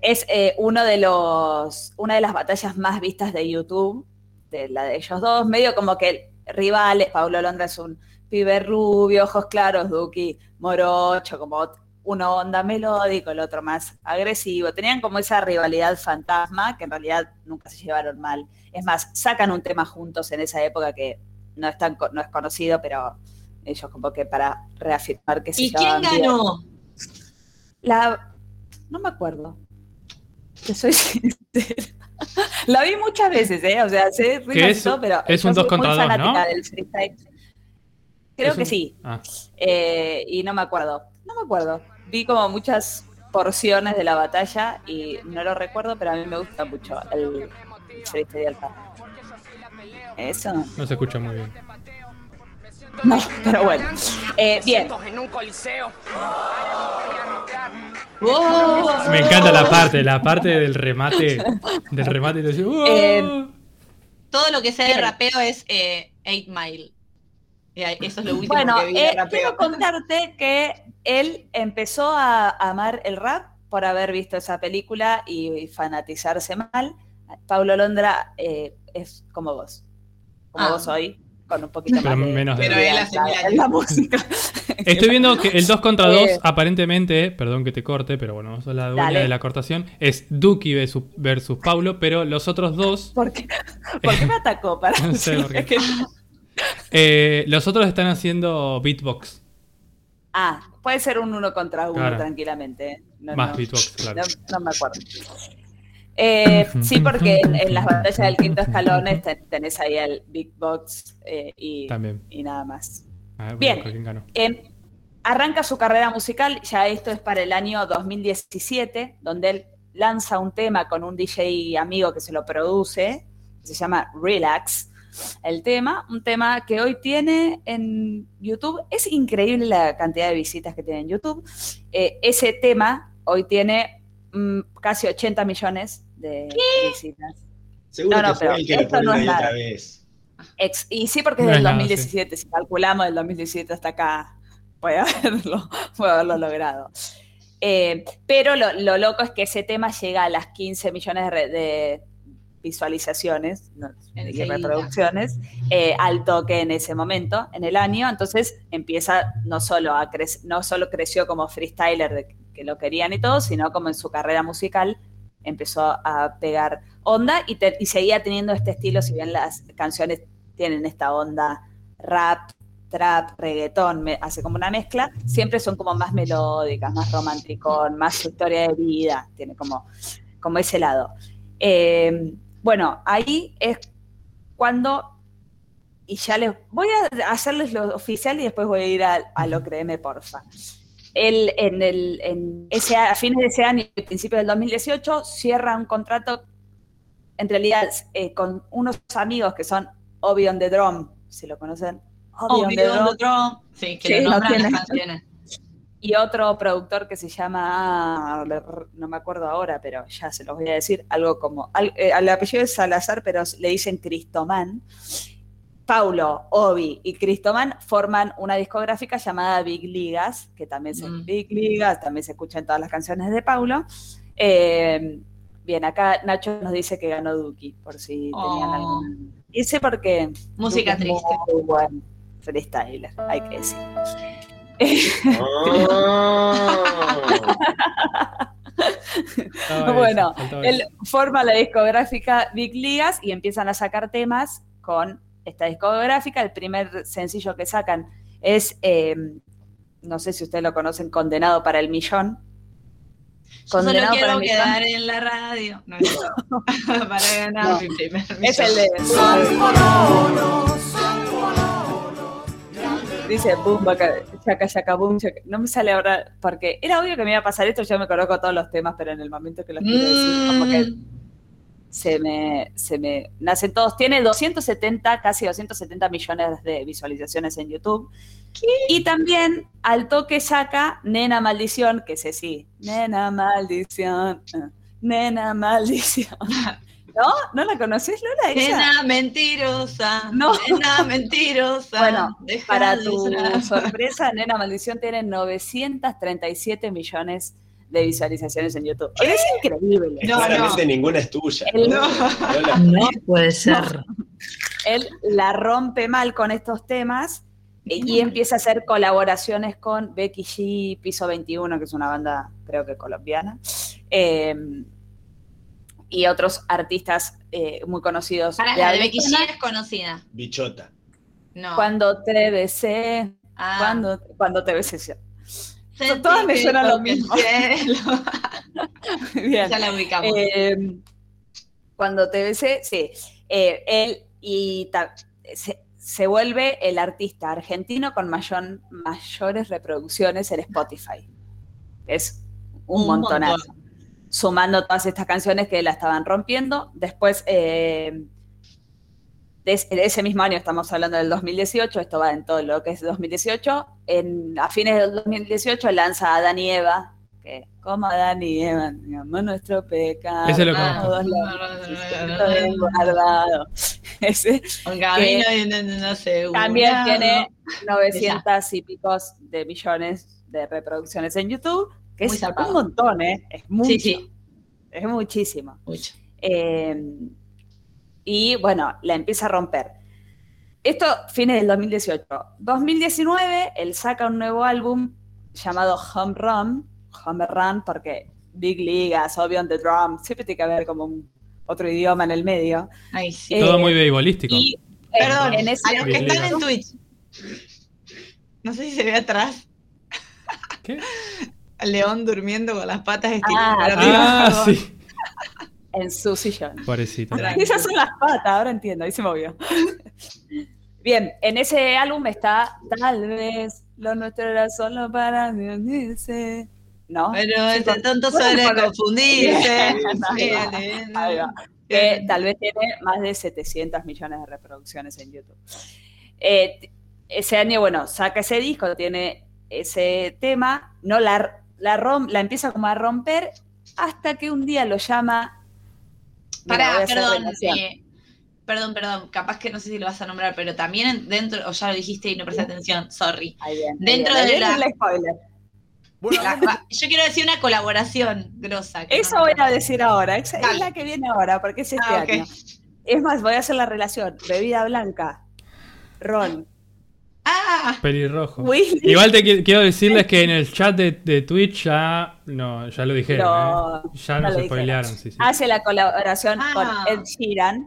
Es eh, uno de los, una de las batallas más vistas de YouTube, de la de ellos dos, medio como que rivales, Pablo Londra es un pibe rubio, ojos claros, Duki morocho, como uno onda melódico, el otro más agresivo. Tenían como esa rivalidad fantasma que en realidad nunca se llevaron mal. Es más, sacan un tema juntos en esa época que no es, tan co- no es conocido, pero ellos como que para reafirmar que se ¿Y quién bien. ganó? La. No me acuerdo. Te soy sincera. La vi muchas veces, ¿eh? O sea, sé pero es un dos contra muy dos, fanática ¿no? del freestyle. Creo que un- sí. Ah, Eh, y no me acuerdo. No me acuerdo. Vi como muchas porciones de la batalla y no lo recuerdo, pero a mí me gusta mucho el freestyle del rap. Eso. no se escucha muy bien. No, pero bueno. Eh, bien. ¡Oh! Me encanta la parte, la parte del remate. Del remate y decir, "Oh". Eh, Todo lo que sé de rapeo es eh, 8 Mile. Ahí- Eso es lo último Bueno, que vi de eh, quiero contarte que él empezó a amar el rap por haber visto esa película y fanatizarse mal. Pablo Londra eh, es como vos, como Ah. vos hoy, con un poquito Pero más de, menos de Pero hace la, mil la música. Estoy viendo que el 2 contra 2, Eh. aparentemente, perdón que te corte, pero bueno, sos la dueña Dale. de la cortación, es Duki versus, versus Paulo, pero los otros dos, ¿Por qué, por qué me atacó? Para No sé por qué. Es que no- eh, los otros están haciendo beatbox. Ah, puede ser un uno contra uno Claro. tranquilamente. No, Más no. beatbox, claro. No, no me acuerdo. Eh, sí, porque en, en las batallas del quinto escalón ten- tenés ahí el Big Box eh, y, También. y nada más. Bien. Eh, arranca su carrera musical, ya esto es para el año 2017, donde él lanza un tema con un DJ amigo que se lo produce, que se llama Relax. El tema, un tema que hoy tiene en YouTube, es increíble la cantidad de visitas que tiene en YouTube. Eh, ese tema hoy tiene mm, casi 80 millones de visitas. Seguro No, no, que fue pero el que lo esto no es otra vez. Ex- y sí, porque es No del es nada, 2017, si calculamos del 2017 hasta acá, puede haberlo, puede haberlo logrado. Eh, pero lo, lo loco es que ese tema llega a las 15 millones de visualizaciones no, y reproducciones eh, al toque en ese momento, en el año. Entonces empieza no solo a crec- no solo creció como freestyler de que lo querían y todo, sino como en su carrera musical empezó a pegar onda y, te- y seguía teniendo este estilo, si bien las canciones tienen esta onda rap, trap, reggaetón, me- hace como una mezcla, siempre son como más melódicas, más romanticón, más historia de vida, tiene como, como ese lado. Eh, bueno, ahí es cuando, y ya les voy a hacerles lo oficial y después voy a ir a, a lo créeme, porfa. Él, en el, en ese, a fines de ese año, y principios del 2018, cierra un contrato, en realidad, eh, con unos amigos que son Obi on the Drum, si lo conocen. Obi on the Drum. Sí, que Sí, lo no nombran tiene. las canciones. Y otro productor que se llama, no me acuerdo ahora, pero ya se los voy a decir, algo como, al, eh, el apellido es Salazar, pero le dicen Cristomán. Paulo, Obi y Cristomán forman una discográfica llamada Big Ligas, que también se, Mm. Big Ligas, también se escuchan todas las canciones de Paulo. Eh, bien, acá Nacho nos dice que ganó Duki, por si tenían Oh. algún... Hice porque. Música triste. Muy buen freestyler, hay que decir. Faltaba Bueno, eso, Él forma la discográfica Big Ligas y empiezan a sacar temas con esta discográfica. El primer sencillo que sacan es, eh, no sé si ustedes lo conocen, Condenado para el Millón. Yo solo Condenado para quiero el Millón. quedar en la radio. No. Para ganar No. mi primer Es el de. Dice boom, baca, chaca, chaca, boom, chaca. No me sale ahora porque era obvio que me iba a pasar esto. Yo me conozco todos los temas, pero en el momento que los quiero decir, como que Mm, se me, se me nacen todos. Tiene 270, casi 270 millones de visualizaciones en YouTube. Y también al toque saca Nena Maldición, que sé sí. Nena Maldición. eh, Nena Maldición. ¿No? ¿No la conoces, Lola? Nena mentirosa. No. Nena mentirosa. Bueno, deja Para tu sorpresa, Nena Maldición tiene 937 millones de visualizaciones en YouTube. Es increíble. No, Claramente no. ninguna es tuya. El- ¿no? No puede ser. Él la rompe mal con estos temas eh, y empieza a hacer colaboraciones con Becky G, Piso 21, que es una banda creo que colombiana, eh, y otros artistas eh, muy conocidos. Pará, de la de Becky G es conocida. Bichota. No. Cuando te besé, Ah, cuando, cuando te besé. yo. sentí todas me suenan lo mismo. Bien. ya la ubicamos. Eh, cuando te besé, sí. Eh, él y ta- se, se vuelve el artista argentino con mayor- mayores reproducciones en Spotify. Es un, Un montonazo. montón. Sumando todas estas canciones que la estaban rompiendo. Después, eh, de ese, mismo año, estamos hablando del 2018, esto va en todo lo que es 2018. En, a fines del 2018 lanza a Dani Eva, que como Adán y Eva, digamos, nuestro pecado. Ese lo conozco. guardado. Ese Un camino y no, sé. también tiene 900 y picos de millones de reproducciones en YouTube, que Muy es zarpado. un montón, ¿eh? Es mucho. Sí, sí. Es muchísimo. Mucho. Eh, y bueno, la empieza a romper. Esto, fines del 2018. 2019, él saca un nuevo álbum llamado Home Run, Home Run, porque Big Ligas, obvio on the drum, siempre tiene que haber como un- otro idioma en el medio. Ay, sí. Eh, Todo muy beisbolístico. Y Perdón, en ese a los que están en. Twitch. No sé si se ve atrás. ¿Qué? León durmiendo con las patas Ah, estiradas. Ah, arriba. sí. en su sillón. Pobrecito. Esas son las patas, ahora entiendo, ahí se movió. Bien, en ese álbum está Tal vez lo nuestro era solo para unirse. ¿No? Pero este tonto suele con- confundirse. Que tal vez tiene más de 700 millones de reproducciones en YouTube. Eh, ese año, bueno, saca ese disco, tiene ese tema, no la, la, rom- la empieza como a romper hasta que un día lo llama. Pará, perdón. eh, perdón, perdón. Capaz que no sé si lo vas a nombrar, pero también en- dentro, o ya lo dijiste y no presté atención, sorry. Ahí viene, ahí dentro de ahí la- el spoiler. La- yo quiero decir una colaboración grosa. Eso no- voy a decir ahora, es la que viene ahora, porque es este Ah, año. Es más, voy a hacer la relación. Bebida blanca, ron, Ah, Pelirrojo. Willy. Igual te qui- quiero decirles que en el chat de, de Twitch ya, no, ya lo dijeron. No, ¿eh? Ya no nos lo spoilearon. Sí, sí. hace la colaboración Ah. con Ed Sheeran,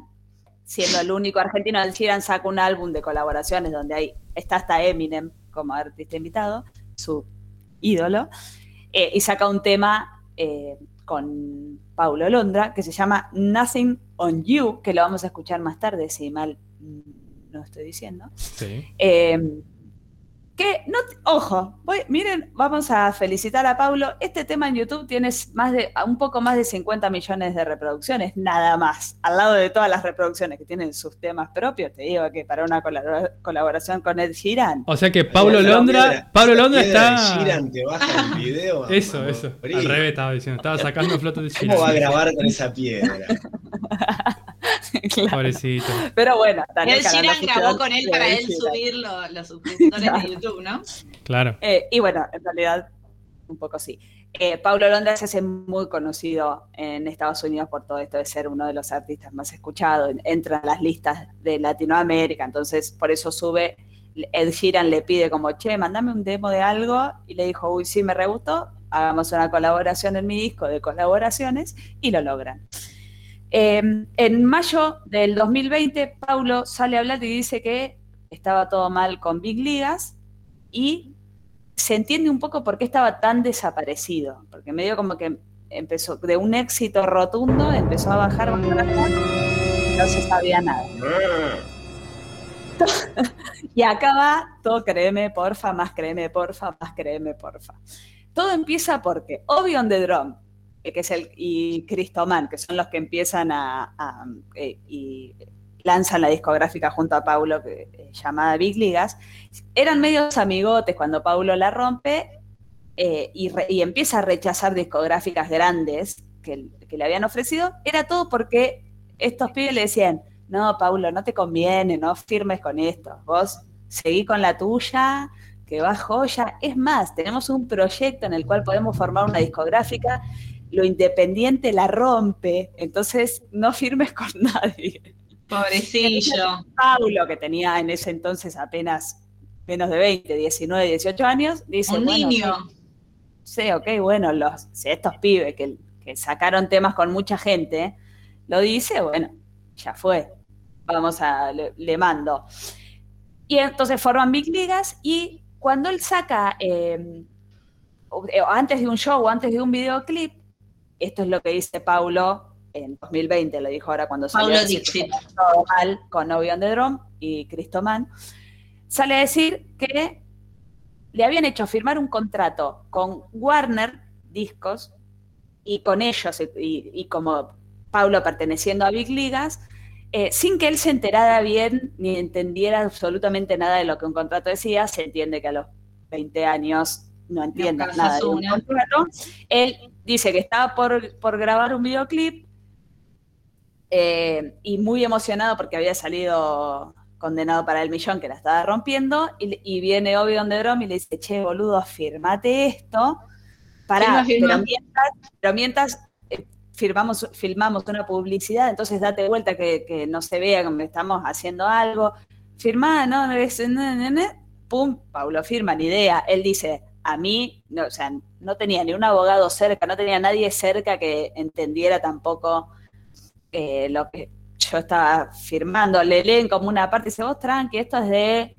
siendo el único argentino. Ed Sheeran saca un álbum de colaboraciones donde hay, está hasta Eminem como artista invitado, su ídolo, eh, y saca un tema eh, con Paulo Londra que se llama Nothing on You, que lo vamos a escuchar más tarde, si mal no estoy diciendo. Sí. Eh, que, no, ojo, voy- miren, vamos a felicitar a Paulo. Este tema en YouTube tiene más de, un poco más de 50 millones de reproducciones, nada más. Al lado de todas las reproducciones que tienen sus temas propios, te digo que para una colabora- colaboración con Ed Sheeran. O sea que Pablo Londra, piedra- Pablo Londra está. Te baja el video. Eso, eso. frío. Al revés estaba diciendo. Estaba sacando flotas de ¿Cómo va a grabar con esa piedra? Claro. Pobrecito. Pero bueno, está en el el canal Sheeran oficial grabó con él para él subir lo- los suscriptores Claro. de YouTube, ¿no? Claro. Eh, y bueno, en realidad, un poco sí. Eh, Paulo Londra se hace muy conocido en Estados Unidos por todo esto de ser uno de los artistas más escuchados, entra en las listas de Latinoamérica, entonces por eso sube, Ed Sheeran le pide como, che, mandame un demo de algo, y le dijo, uy, sí, me re gustó, hagamos una colaboración en mi disco de colaboraciones, y lo logran. Eh, en mayo del 2020, Paulo sale a hablar y dice que estaba todo mal con Big Ligas, y se entiende un poco por qué estaba tan desaparecido, porque medio como que empezó de un éxito rotundo, empezó a bajar, bajar, bajar, no se sabía nada. y acá va, todo créeme, porfa, más créeme, porfa, más créeme, porfa. Todo empieza porque Obi on the Drum, que es el, y Cristoman, que son los que empiezan a, eh, y lanzan la discográfica junto a Paulo, que, eh, llamada Big Ligas, eran medios amigotes cuando Paulo la rompe eh, y, y empieza a rechazar discográficas grandes que, que le habían ofrecido, era todo porque estos pibes le decían, no, Paulo, no te conviene, no firmes con esto, vos seguí con la tuya, que va joya. Es más, tenemos un proyecto en el cual podemos formar una discográfica, lo independiente la rompe, entonces no firmes con nadie. Pobrecillo. Paulo, que tenía en ese entonces apenas menos de 20, 19, 18 años, dice, Un bueno, niño. Sí, ok, bueno, los, si estos pibes que, que sacaron temas con mucha gente, lo dice, bueno, ya fue, vamos a, le, le mando. Y entonces forman Big Ligas y cuando él saca, eh, eh, antes de un show o antes de un videoclip, esto es lo que dice Paulo en 2020, lo dijo ahora cuando salió Paulo Dixit. todo mal con No Beyond the Drum y Cristoman, sale a decir que le habían hecho firmar un contrato con Warner Discos y con ellos, y, y como Paulo perteneciendo a Big Ligas, eh, sin que él se enterara bien ni entendiera absolutamente nada de lo que un contrato decía, se entiende que a los 20 años no entiende calzas nada de un contrato. Él dice que estaba por, por grabar un videoclip eh, y muy emocionado porque había salido condenado para el millón que la estaba rompiendo y, y viene Obi on the Drum y le dice, che, boludo, firmate esto. Pará, pero mientras, pero mientras eh, firmamos, filmamos una publicidad, entonces date vuelta que, que no se vea que estamos haciendo algo. Firmá, ¿no? Pum, Paulo firma, ni idea. Él dice, a mí, no, o sea, no tenía ni un abogado cerca, no tenía nadie cerca que entendiera tampoco eh, lo que yo estaba firmando. Le leen como una parte y dice, vos tranqui, esto es de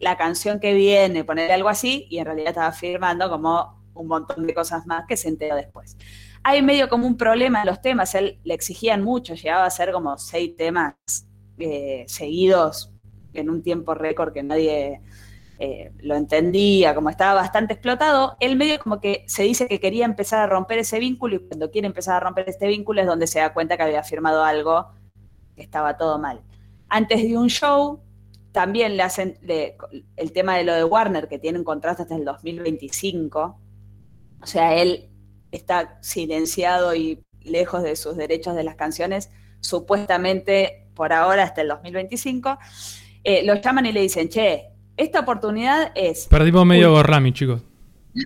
la canción que viene, poner algo así, y en realidad estaba firmando como un montón de cosas más que se enteró después. Hay medio como un problema en los temas, él le exigían mucho, llegaba a ser como seis temas eh, seguidos en un tiempo récord que nadie eh, lo entendía, como estaba bastante explotado, él medio como que se dice que quería empezar a romper ese vínculo y cuando quiere empezar a romper este vínculo es donde se da cuenta que había firmado algo que estaba todo mal. Antes de un show, también le hacen el tema de lo de Warner, que tiene un contrato hasta el 2025. O sea, él está silenciado y lejos de sus derechos de las canciones, supuestamente por ahora hasta el 2025. Eh, lo llaman y le dicen, che, esta oportunidad es Perdimos medio. Gorlami, chicos.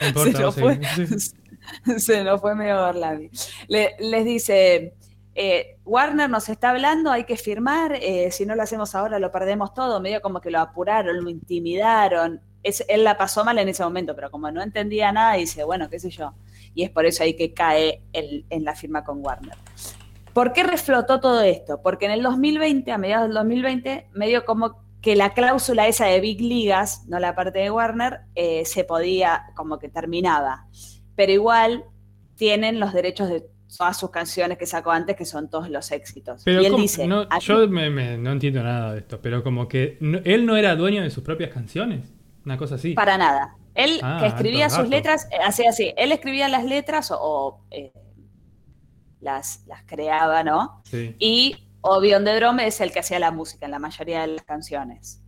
No importa, se, nos fue. Sí. se nos fue medio. Le- les dice, eh, Warner nos está hablando, hay que firmar, eh, si no lo hacemos ahora lo perdemos todo, medio como que lo apuraron, lo intimidaron. Es- él la pasó mal en ese momento, pero como no entendía nada, dice, bueno, qué sé yo. Y es por eso ahí que cae el- en la firma con Warner. ¿Por qué reflotó todo esto? Porque en el 2020, a mediados del 2020, medio como que la cláusula esa de Big Ligas, no la parte de Warner, eh, se podía, como que terminaba. Pero igual tienen los derechos de todas sus canciones que sacó antes, que son todos los éxitos. Pero y él dice, No, "A yo mí- me- me- no entiendo nada de esto, pero como que no- él no era dueño de sus propias canciones. Una cosa así. para nada. Él Ah, que escribía sus letras, eh, hacía así, él escribía las letras o, o, eh, las, las creaba, ¿no? Sí. Y Obi on the Drum es el que hacía la música en la mayoría de las canciones.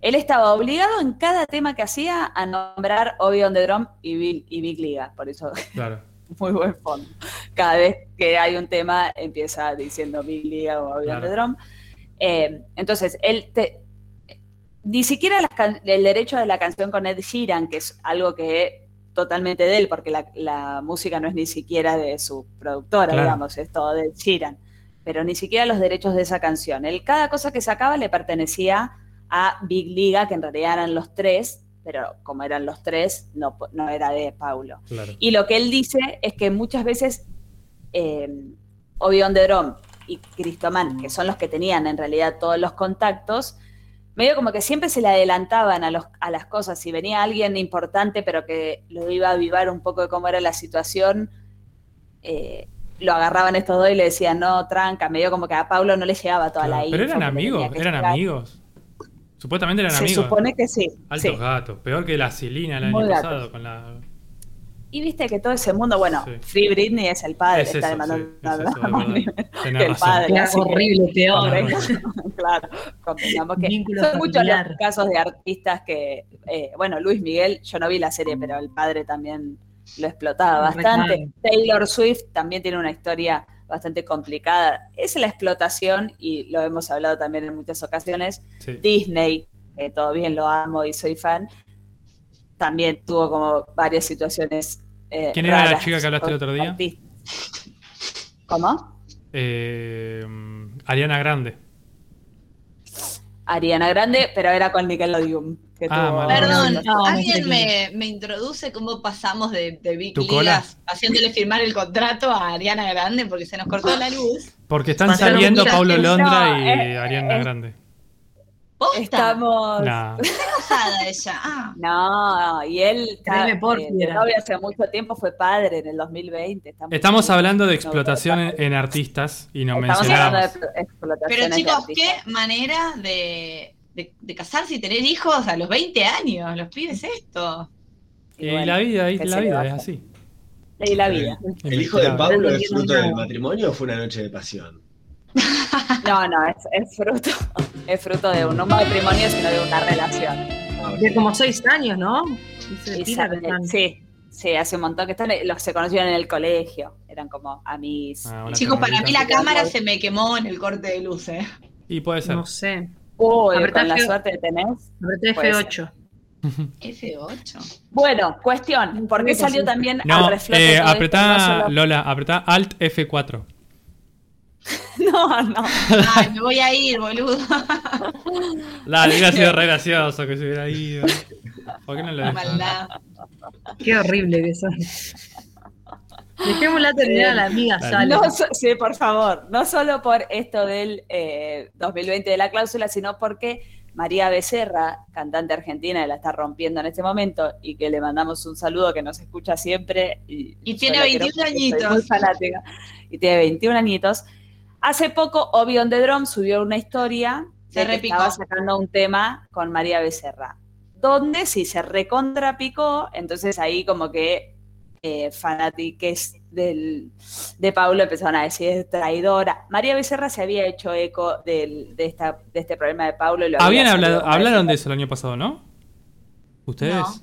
Él estaba obligado en cada tema que hacía a nombrar Obi on the Drum y Big, y Big Liga, por eso Claro. muy buen fondo. Cada vez que hay un tema empieza diciendo Big Liga o Obi on Claro. the Drum. Eh, entonces, él te- ni siquiera el derecho de la canción con Ed Sheeran, que es algo que totalmente de él, porque la, la música no es ni siquiera de su productora, Claro. digamos, es todo de Sheeran. Pero ni siquiera los derechos de esa canción. Él, cada cosa que sacaba le pertenecía a Big Liga, que en realidad eran los tres, pero como eran los tres, no, no era de Paulo. Claro. Y lo que él dice es que muchas veces eh, Obion de Drom y Cristoman, que son los que tenían en realidad todos los contactos, medio como que siempre se le adelantaban a, los, a las cosas. Si venía alguien importante, pero que lo iba a avivar un poco de cómo era la situación, eh, lo agarraban estos dos y le decían, no, tranca, medio como que a Paulo no le llegaba toda la Claro. info Pero eran amigos, eran llegar. amigos. Supuestamente eran Se amigos. supone que sí. Altos sí. gatos. Peor que la Silina el Muy año gatos. pasado con la. Y viste que todo ese mundo, bueno, Sí. Free Britney es el padre, Es está demandando sí, es. Tenés el padre. Así que- horrible, peor. Claro, convengamos que Vínculo son muchos los casos de artistas que, eh, bueno, Luis Miguel, yo no vi la serie, pero el padre también lo explotaba bastante. Taylor Swift también tiene una historia bastante complicada. Es la explotación, y lo hemos hablado también en muchas ocasiones. Sí. Disney, que todo bien lo amo y soy fan, también tuvo como varias situaciones. eh, ¿Quién era la chica que hablaste el otro día? ¿Cómo? Eh, Ariana Grande. Ariana Grande, pero era con Nickelodeon. Que Ah, tuvo-. Perdón, No, no ¿alguien me, me introduce cómo pasamos de, de Big ¿Tu Ligas haciéndole firmar el contrato a Ariana Grande porque se nos cortó la luz? Porque están saliendo Paulo. Londra No, y eh, Ariana eh, Grande. ¿Posta? Estamos. Casada ella. Ah, No, y él está, eh, novio hace mucho tiempo, fue padre en el 2020. está muy Estamos hablando de No, explotación en, artistas y no Estamos hablando mencionamos. de explotación. pero chicos, qué manera de, de, de casarse y tener hijos a los 20 años. Los pibes esto. Y la vida, y ¿qué la vida es así. Y la vida. ¿El hijo de. Pablo No es fruto del matrimonio o fue una noche de pasión? No, no, es, es fruto, es fruto de un no matrimonio, sino de una relación. Ah. De como seis años, ¿no? Se sí, sí, hace un montón que están, los se conocieron en el colegio, eran como amis. Ah, una Chicos, para mí la cámara se me quemó en el corte de luces. Y puede ser. No sé. Uy, Apretá con la suerte que tenés. Apreté Puede F8. F8. Bueno, cuestión, ¿por qué salió también No, al reflote eh, apretá, Lola, apretá Alt F4. No, no. Ay, me voy a ir, boludo. Dale, hubiera sido re gracioso que se hubiera ido. ¿Por qué no lo Qué dejas? maldad. Qué horrible que son. Dejémosla terminar a la amiga. Sale. No, so- sí, por favor. No solo por esto del eh, 2020 de la cláusula, sino porque María Becerra, cantante argentina, que la está rompiendo en este momento y que le mandamos un saludo que nos escucha siempre. Y, tiene la quiero 21 porque soy añitos. Muy fanática. Y tiene 21 añitos. Hace poco, Obi on the Drum subió una historia Se de que repicó. estaba sacando un tema con María Becerra. Donde sí se recontrapicó, entonces ahí como que eh, fanatiques del, de Pablo empezaron a decir es traidora. María Becerra se había hecho eco del- de, esta, de este problema de Pablo. Y lo Habían había hablado, hablaron de eso el año pasado, ¿no? ¿Ustedes? No.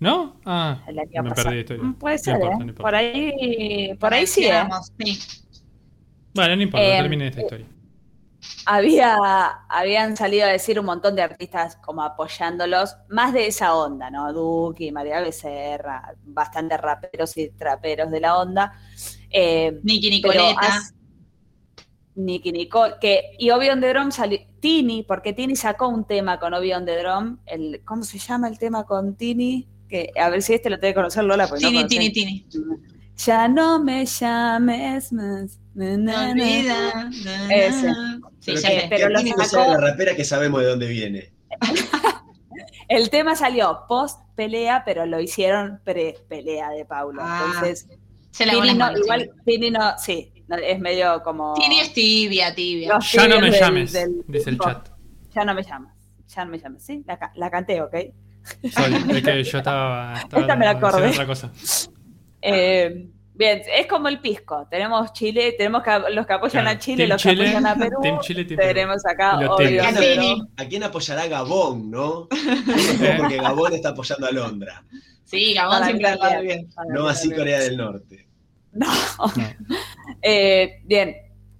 ¿No? Ah, el año me pasado. perdí. Mm, Puede No ser, importa, ¿eh? no importa. Por ahí, por ahí sí, ¿eh? Sí. Bueno, no importa, Eh, termine esta historia. había, habían salido a decir un montón de artistas como apoyándolos, más de esa onda, ¿no? Duki, María Becerra, bastante raperos y traperos de la onda. Eh, Nicky Nicoleta. Nicky Nicole, que, y Obi on the Drum salió, Tini, porque Tini sacó un tema con Obi on the Drum, el, ¿cómo se llama el tema con Tini? Que, a ver si este lo tiene que conocer Lola, no Tini, conocés. Tini, Tini. Ya no me llames más. na, No na, na. olvida. Ese. Sí, Pero ya que- sé. pero que lo sacó- la rapera que sabemos de dónde viene. El tema salió post pelea, pero lo hicieron pre pelea de Paulo. Ah, Entonces, Se lavó Tini no, manos, igual Tini. Tini no, sí, no, es medio como. Tini es tibia, tibia. Ya no me del- llames, del dice el chat. Ya no me llamas. Ya no me llames, ¿sí? La, ca- la canté, ¿ok? Soy, es que yo estaba, estaba Esta me la acordé. otra cosa. Eh, bien, es como el pisco. Tenemos Chile, tenemos que- los que apoyan Claro, a Chile, Team los Chile, que apoyan a Perú. Team Chile, Team Perú. tenemos acá obvio. ¿A pero- quién, a quién apoyará Gabón, no? Porque Gabón está apoyando a Londra, Sí, Gabón Para siempre bien. No así. Corea del Norte. No. Eh, bien.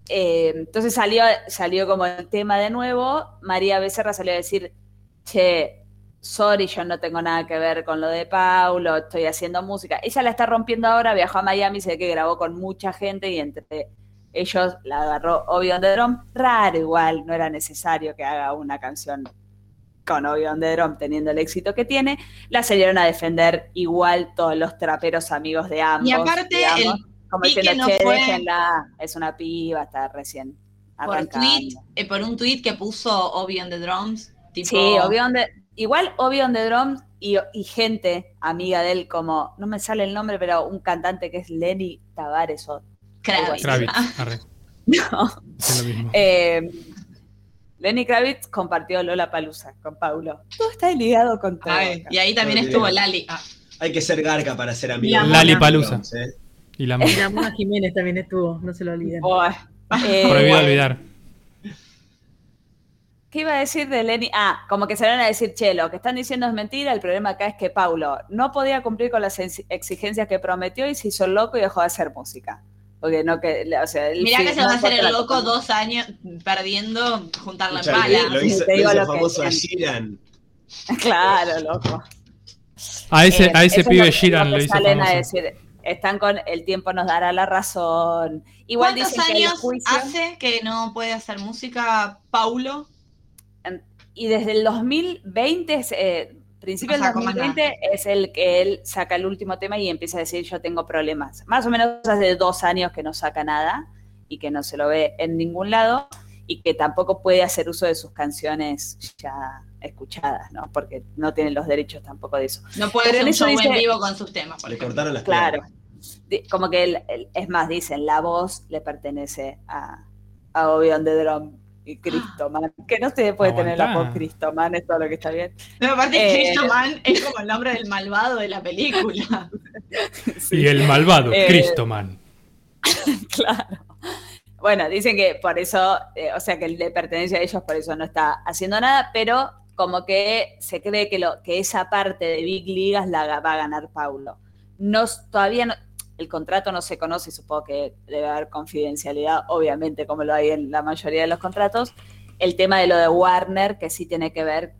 Eh, entonces salió, salió como el tema de nuevo. María Becerra salió a decir, che, sorry, yo no tengo nada que ver con lo de Paulo, estoy haciendo música. Ella la está rompiendo ahora, viajó a Miami, sé que grabó con mucha gente y entre ellos la agarró Obi on the Drum. Raro igual, no era necesario que haga una canción con Obi on the Drum teniendo el éxito que tiene. La salieron a defender igual todos los traperos amigos de ambos. Y aparte, digamos, el como diciendo, no che, fue- déjenla, es una piba, está recién por, tweet, eh, por un tweet que puso Obi on the Drums. Tipo, Sí, Obi on the- igual Obi on the Drums y, y gente amiga de él como, no me sale el nombre, pero un cantante que es Lenny Tavares o Kravitz. Kravitz, Ah, arre, no. es lo mismo. Eh, Lenny Kravitz compartió Lola Palusa con Paulo. Todo está ligado con todo. ay, y ahí también estuvo. Lali. Ah, Hay que ser garca para ser amigo. Lali Palusa. ¿eh? Y la Mona Jiménez también estuvo, no se lo olviden. Buah. Eh, prohibido olvidar. ¿Qué iba a decir de Lenny? Ah, como que se van a decir, che, lo que están diciendo es mentira. El problema acá es que Paulo no podía cumplir con las ex- exigencias que prometió y se hizo el loco y dejó de hacer música. Porque no que, o sea, él Mirá sí, que se no va a hacer el loco dos años perdiendo, juntar la Escuchá, pala. Lo hizo, Te lo digo hizo lo que famoso a decían. Sheeran. Claro, loco. A ese, Eh, a ese es pibe que- Sheeran lo hizo salen a decir. Están con el tiempo nos dará la razón. Igual ¿Cuántos dicen que el años juicio hace que no puede hacer música Paulo? Y desde el 2020, es, eh, principio No del sacó más 2020 es el que él saca el último tema y empieza a decir yo tengo problemas. Más o menos hace dos años que no saca nada y que no se lo ve en ningún lado y que tampoco puede hacer uso de sus canciones ya escuchadas, ¿no? Porque no tiene los derechos tampoco de eso. No puede en un en vivo con sus temas, por Le ejemplo. cortaron las Claro. piernas. Como que él, él- es más, dicen, la voz le pertenece a, a Obi on the Drum y Cristo Man. Que no se puede tener la Aguantá. voz Cristo Man, es todo lo que está bien. No, aparte, Eh, Cristo Man es como el nombre del malvado de la película. Y el malvado, Eh, Cristo Man. Claro. Bueno, dicen que por eso, eh, o sea, que le pertenece a ellos, por eso no está haciendo nada, pero como que se cree que, lo, que esa parte de Big Ligas la va a ganar Paulo. No, todavía no, el contrato no se conoce, supongo que debe haber confidencialidad, obviamente, como lo hay en la mayoría de los contratos. El tema de lo de Warner, que sí tiene que ver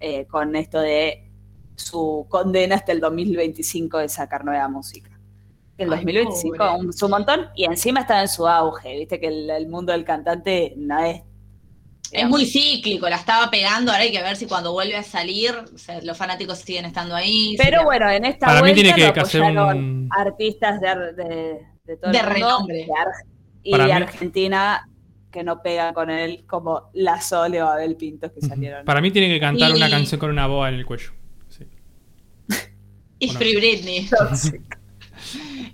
eh, con esto de su condena hasta el 2025 de sacar nueva música. El Ay, 2025 pobre. un, su montón y encima estaba en su auge, viste que el, el mundo del cantante no es... Es muy cíclico, la estaba pegando, ahora hay que ver si cuando vuelve a salir, o sea, los fanáticos siguen estando ahí. Pero si- bueno, en esta Para mí vuelta tiene que- lo que hacer apoyaron un- artistas de, ar- de, de todo De el mundo, renombre. Ar- y Para de mí- Argentina que no pegan con él como La Sole o Abel Pintos que salieron. Para mí tiene que cantar Y- una canción con una boa en el cuello. Sí. Y. Free Britney.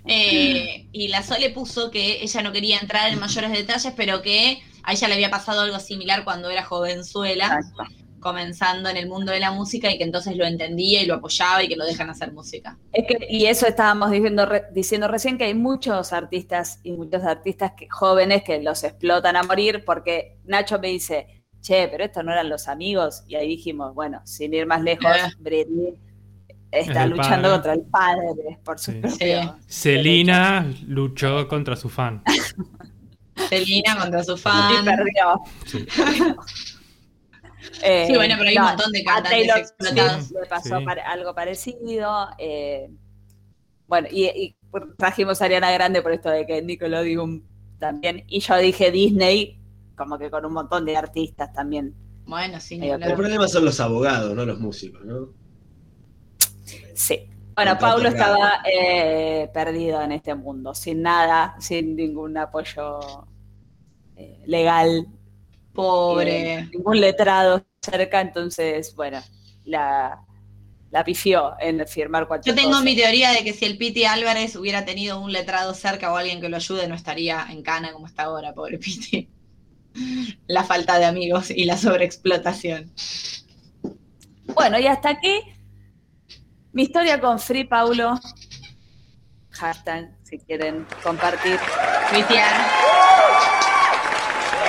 Eh, y la Sole puso que ella no quería entrar en mayores detalles, pero que a ella le había pasado algo similar cuando era jovenzuela, Exacto. comenzando en el mundo de la música y que entonces lo entendía y lo apoyaba y que lo dejan hacer música. Es que, y eso estábamos diciendo, re- diciendo recién que hay muchos artistas y muchos artistas que, jóvenes que los explotan a morir porque Nacho me dice, che, pero estos no eran los amigos. Y ahí dijimos, bueno, sin ir más lejos, Eh. Britney Es está luchando padre. contra el padre por su Sí. propio Selena luchó contra su fan. Selena contra su Y fan. perdió. Sí. Eh, Sí, bueno, pero hay un montón de a cantantes Taylor explotados. Le pasó Sí. algo parecido. eh, bueno, y, y trajimos a Ariana Grande por esto de que Nickelodeon también. Y yo dije Disney, como que con un montón de artistas también. Bueno, sí, Medio ni El problema son los abogados, no los músicos, ¿no? Sí. Bueno, Paulo estaba eh, perdido en este mundo, sin nada, sin ningún apoyo eh, legal, Pobre. eh, ningún letrado cerca, entonces, bueno, la, la pifió en firmar cualquier Yo tengo cosa. mi teoría de que si el Piti Álvarez hubiera tenido un letrado cerca o alguien que lo ayude, no estaría en cana como está ahora, pobre Piti. La falta de amigos y la sobreexplotación. Bueno, y hasta aquí mi historia con Free Paulo. Hashtag, si quieren compartir. Cristian,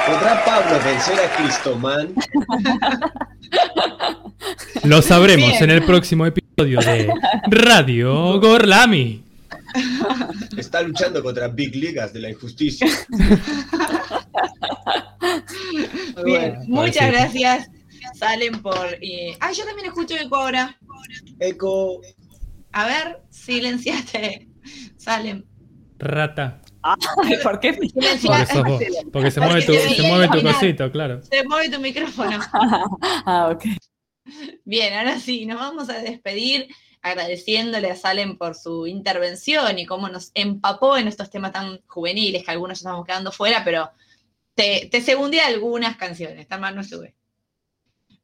¿Podrá Pablo vencer a Cristoman? Lo sabremos Bien. en el próximo episodio de Radio Gorlami. Está luchando contra Big Ligas de la injusticia. bien, bueno. muchas gracias. Salen por. eh, Ah, yo también escucho eco ahora. Eco. A ver, silenciate. Salen. Rata. ¿Por qué? Porque. Porque se mueve tu, se mueve tu cosito, claro. Se mueve tu micrófono. ah, ok. Bien, ahora sí, nos vamos a despedir agradeciéndole a Salem por su intervención y cómo nos empapó en estos temas tan juveniles que algunos ya estamos quedando fuera, pero te, te segundé algunas canciones, tan mal no sube.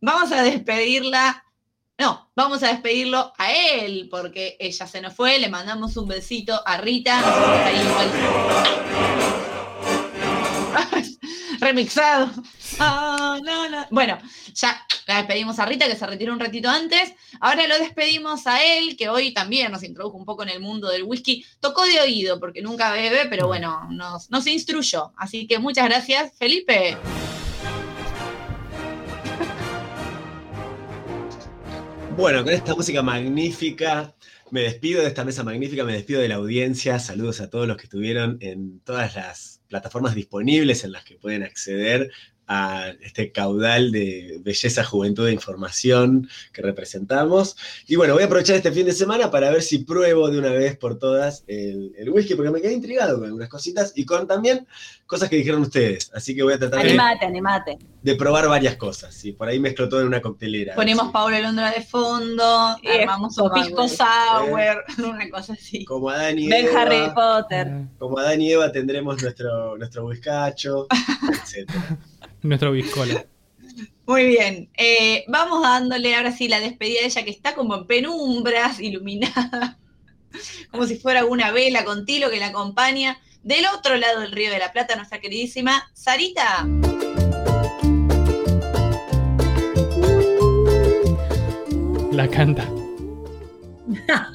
Vamos a despedirla, no, vamos a despedirlo a él, porque ella se nos fue, le mandamos un besito a Rita, remixado. Ah, no, no. Bueno, ya la despedimos a Rita, que se retiró un ratito antes. Ahora lo despedimos a él, que hoy también nos introdujo un poco en el mundo del whisky. Tocó de oído, porque nunca bebe, pero bueno, nos, nos instruyó. Así que muchas gracias, Felipe. Bueno, con esta música magnífica, me despido de esta mesa magnífica, me despido de la audiencia. Saludos a todos los que estuvieron en todas las plataformas disponibles en las que pueden acceder a este caudal de belleza, juventud e información que representamos. Y bueno, voy a aprovechar este fin de semana para ver si pruebo de una vez por todas el, el whisky, porque me quedé intrigado con algunas cositas y con también cosas que dijeron ustedes. Así que voy a tratar de, Animate, animate. de probar varias cosas. Y por ahí mezclo todo en una coctelera. Ponemos Paulo Londra de fondo, Y armamos un pisco sour, una cosa así. Como Adán y Ven Eva. Harry Potter. Como Adán y Eva tendremos nuestro, nuestro whiskacho, etc. Nuestro biscola. Muy bien, eh, vamos dándole ahora sí la despedida de ella que está como en penumbras, iluminada, como si fuera una vela con tilo que la acompaña. Del otro lado del Río de la Plata, nuestra queridísima Sarita. La canta.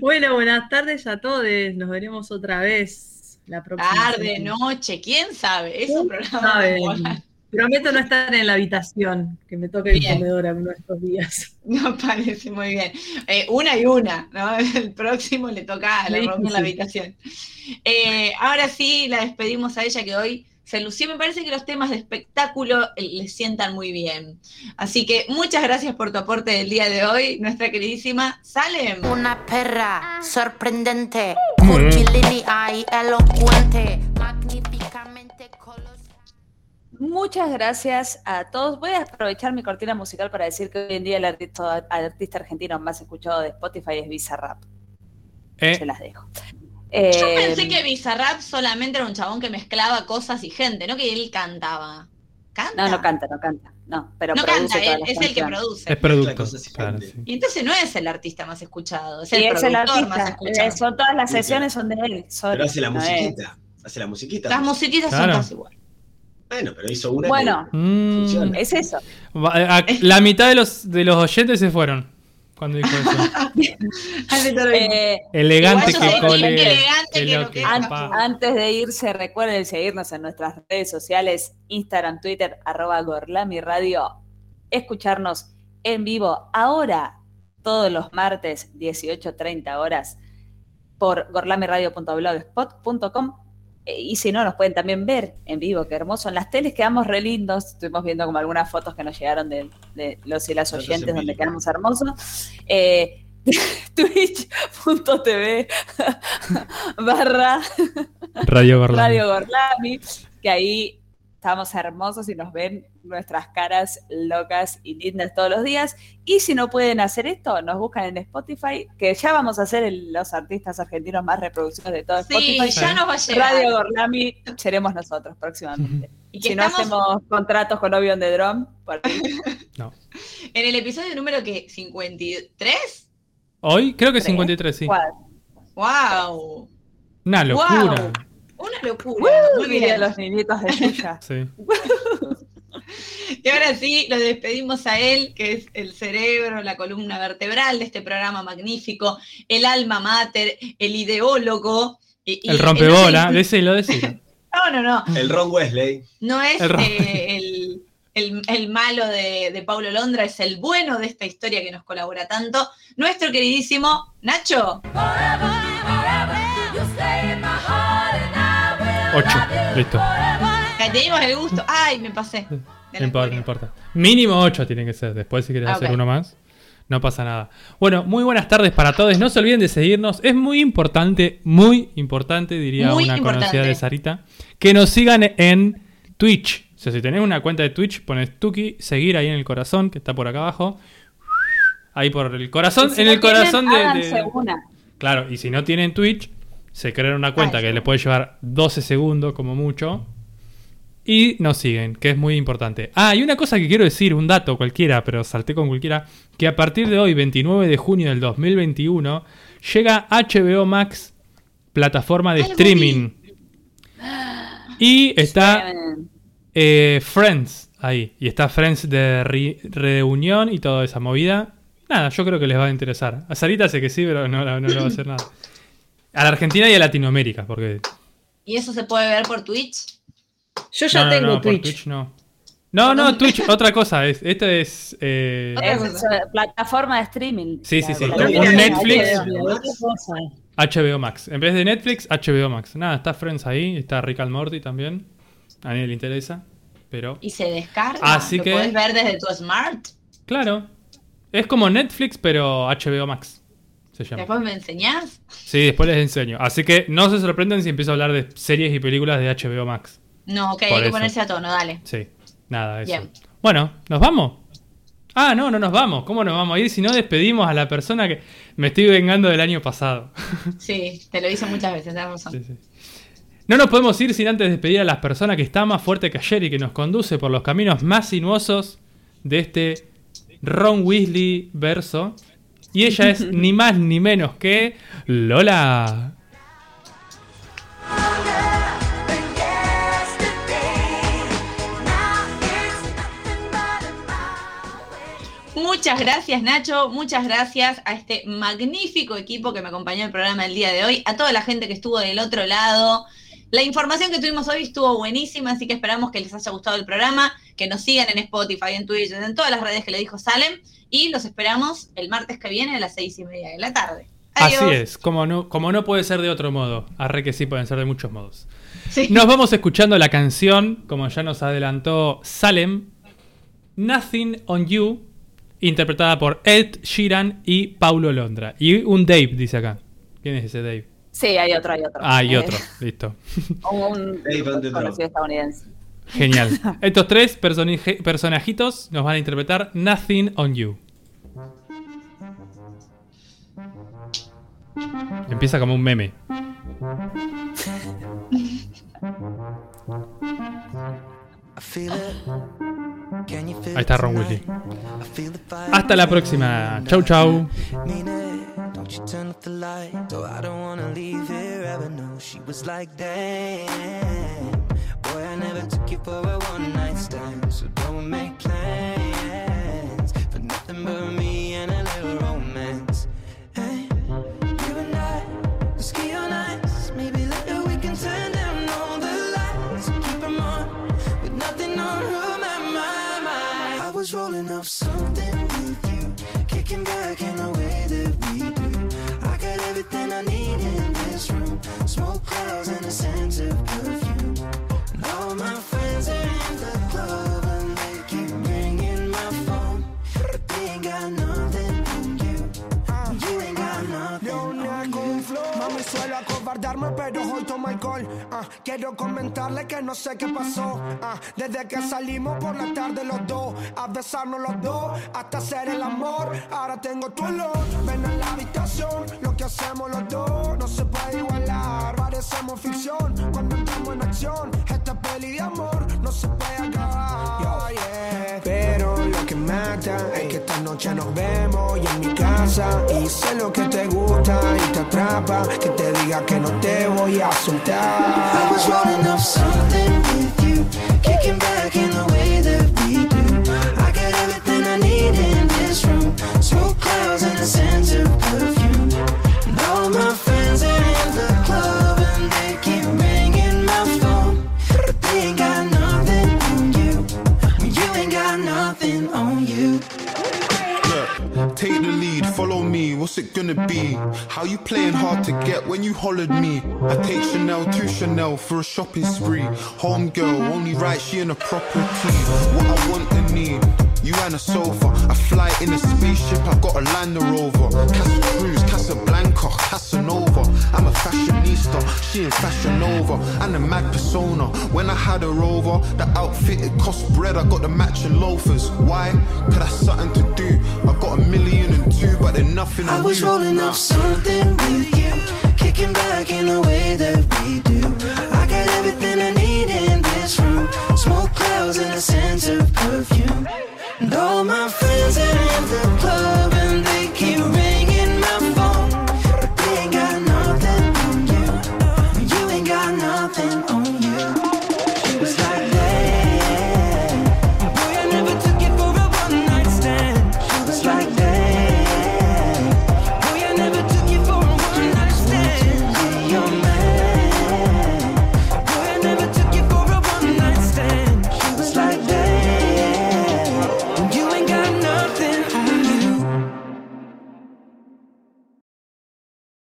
Bueno, buenas tardes a todos. Nos veremos otra vez la próxima. Tarde, semana. noche, quién sabe. Es un programa. Saben. Prometo no estar en la habitación, que me toque el Bien. comedor alguno de estos días. No parece muy bien. Eh, una y una, ¿no? El próximo le toca, Sí, rompen la sí. habitación. Eh, ahora sí, la despedimos a ella que hoy se lució. Me parece que los temas de espectáculo eh, le sientan muy bien. Así que muchas gracias por tu aporte del día de hoy, nuestra queridísima Salem. Una perra sorprendente, curvilínea y elocuente, magníficamente colosal. Muchas gracias a todos. Voy a aprovechar mi cortina musical para decir que hoy en día el artista, el artista argentino más escuchado de Spotify es Bizarrap. Eh, Se las dejo. Yo Eh, pensé que Bizarrap solamente era un chabón que mezclaba cosas y gente, no que él cantaba. ¿Canta? No, no canta, no canta. No, pero No produce canta, todas él las es el que produce. es producto. Claro, gente. sí. Y entonces no es el artista más escuchado, es Sí, el es el productor más artista. escuchado. Eh, son todas las Sí, sí. sesiones son de él. solo, Pero hace la no musiquita. Hace la musiquita. Las musiquitas Claro. son casi igual. Bueno, pero hizo una. Bueno, Mm, Funciona. es eso. a- la mitad de los, de los oyentes se fueron cuando dijo eso. Eh, Elegante que cole. elegante lo. Antes de irse, recuerden seguirnos en nuestras redes sociales, Instagram, Twitter, arroba Gorlami Radio, escucharnos en vivo ahora, todos los martes, 18.30 horas, por gorlamiradio.blogspot.com y si no, nos pueden también ver en vivo, qué hermoso. En las teles quedamos re lindos, estuvimos viendo como algunas fotos que nos llegaron de, de los y las oyentes en donde quedamos hermosos. Eh, Twitch.tv barra Radio Gorlami. Radio Gorlami, que ahí estamos hermosos y nos ven nuestras caras locas y lindas todos los días. Y si no pueden hacer esto, nos buscan en Spotify, que ya vamos a ser el- los artistas argentinos más reproducidos de todo Sí, Spotify. ya nos va a llegar. Radio Gorlami seremos nosotros próximamente. Y que Si no hacemos contratos con Obion de Drum, por ahí. en el episodio número que 53. Hoy creo que Tres. 53, sí. ¡Wow! Una locura. Una locura. Muy bien. los niñitos de Yuya. Sí. Y ahora sí, lo despedimos a él, que es el cerebro, la columna vertebral de este programa magnífico, el alma mater, el ideólogo. y- y- El rompebola. no, Decilo, decilo. no, no. El Ron Wesley. No es El eh, el, el- el malo de, de Paulo Londra, es el bueno de esta historia que nos colabora tanto, nuestro queridísimo Nacho. Ocho. Listo. Que Teníamos el gusto. Ay, me pasé. No importa, no importa. Mínimo 8 tiene que ser. Después, si quieres Ah, hacer uno más, no pasa nada. Bueno, muy buenas tardes para todos. No se olviden de seguirnos. Es muy importante, muy importante, diría Muy una importante. conocida de Sarita, que nos sigan en Twitch. O sea, si tenés una cuenta de Twitch, pones Tuki, seguir ahí en el corazón, que está por acá abajo. Ahí por el corazón, si en no el tienen, corazón de- de, una. Claro, y si no tienen Twitch, se crean una cuenta Ay, que sí. le puede llevar 12 segundos como mucho. Y nos siguen, que es muy importante. Ah, y una cosa que quiero decir, un dato cualquiera, pero salté con cualquiera, que a partir de hoy, 29 de junio del 2021, llega HBO Max, plataforma de streaming. Y está eh, Friends ahí. Y está Friends de re- reunión y toda esa movida. Nada, yo creo que les va a interesar. A Sarita sé que sí, pero no, no, no le va a hacer nada. A la Argentina y a Latinoamérica, porque. ¿Y eso se puede ver por Twitch? Yo ya no, tengo no, Twitch. no. No, no, Twitch, otra cosa. Es, esto es. eh, Es eh, plataforma de streaming. Sí, sí, sí. Un Netflix. HBO Max. En vez de Netflix, HBO Max. Nada, está Friends ahí. Está Rick and Morty también. A nadie le interesa. Pero. Y se descarga. Así Lo que- podés ver desde tu smart. Claro. Es como Netflix, pero HBO Max. Se llama. Después me enseñás. Sí, después les enseño. Así que no se sorprendan si empiezo a hablar de series y películas de HBO Max. No, ok, Por hay que eso. ponerse a tono, dale. Sí, nada, eso. Bien. Bueno, ¿nos vamos? Ah, no, no nos vamos. ¿Cómo nos vamos a ir si no despedimos a la persona que me estoy vengando del año pasado? Sí, te lo hice muchas veces, tenés razón. Sí, sí. No nos podemos ir sin antes despedir a las personas que está más fuerte que ayer y que nos conduce por los caminos más sinuosos de este Ron Weasley verso. Y ella es ni más ni menos que Lola. Muchas gracias Nacho, muchas gracias a este magnífico equipo que me acompañó en el programa el día de hoy, a toda la gente que estuvo del otro lado. La información que tuvimos hoy estuvo buenísima, así que esperamos que les haya gustado el programa, que nos sigan en Spotify, en Twitch, en todas las redes que le dijo Salem, y los esperamos el martes que viene a las seis y media de la tarde. Adiós. Así es, como no, como no puede ser de otro modo. Arre que sí pueden ser de muchos modos. Sí. Nos vamos escuchando la canción, como ya nos adelantó Salem, Nothing on You, interpretada por Ed Sheeran y Paulo Londra. Y un Dave, dice acá. ¿Quién es ese Dave? Sí, hay otro, hay otro. Ah, hay Eh, otro, listo. Un drop. conocido estadounidense. Genial. Estos tres personaje- personajitos nos van a interpretar Nothing on You. Empieza como un meme. Ahí está Ron Weasley. Hasta la próxima. Chau, chau. Don't you turn off the light. Oh, I don't wanna leave here ever. No, she was like, damn. Boy, I never took you for a one night stand. So don't make plans for nothing but me and a little romance. Pero hoy tomo alcohol. Ah, Quiero comentarle que no sé qué pasó. Ah, Desde que salimos por la tarde los dos A besarnos los dos hasta hacer el amor. Ahora tengo tu olor Ven a la habitación. Lo que hacemos los dos no se puede igualar. Parecemos ficción cuando entramos en acción. Esta peli de amor no se puede acabar yeah. Pero mata es que esta noche nos vemos y en mi casa. Y sé lo que te gusta y te atrapa. Que te diga que no te voy a I soltar was rolling up something with you, kicking back in the way that we do. I got everything I need in this room. Smoke clouds and a sense me what's it gonna be? How you playing hard to get when you hollered me? I take Chanel to Chanel for a shopping spree. Home girl, only right, she in a property. What I want and need. You and a sofa, I fly in a spaceship, I got a Land Rover. Casa Cruz, Casablanca, Casanova. I'm a fashionista, she in Fashion Nova, and a mad persona. When I had her over, the outfit it cost bread, I got the matching loafers. Why? Cause that's something to do. I got a million and two, but they're nothing I was you. rolling up something with you, kicking back in the way that we do. I got everything I need in this room, smoke clouds and a sense of perfume. And all my friends are in the club.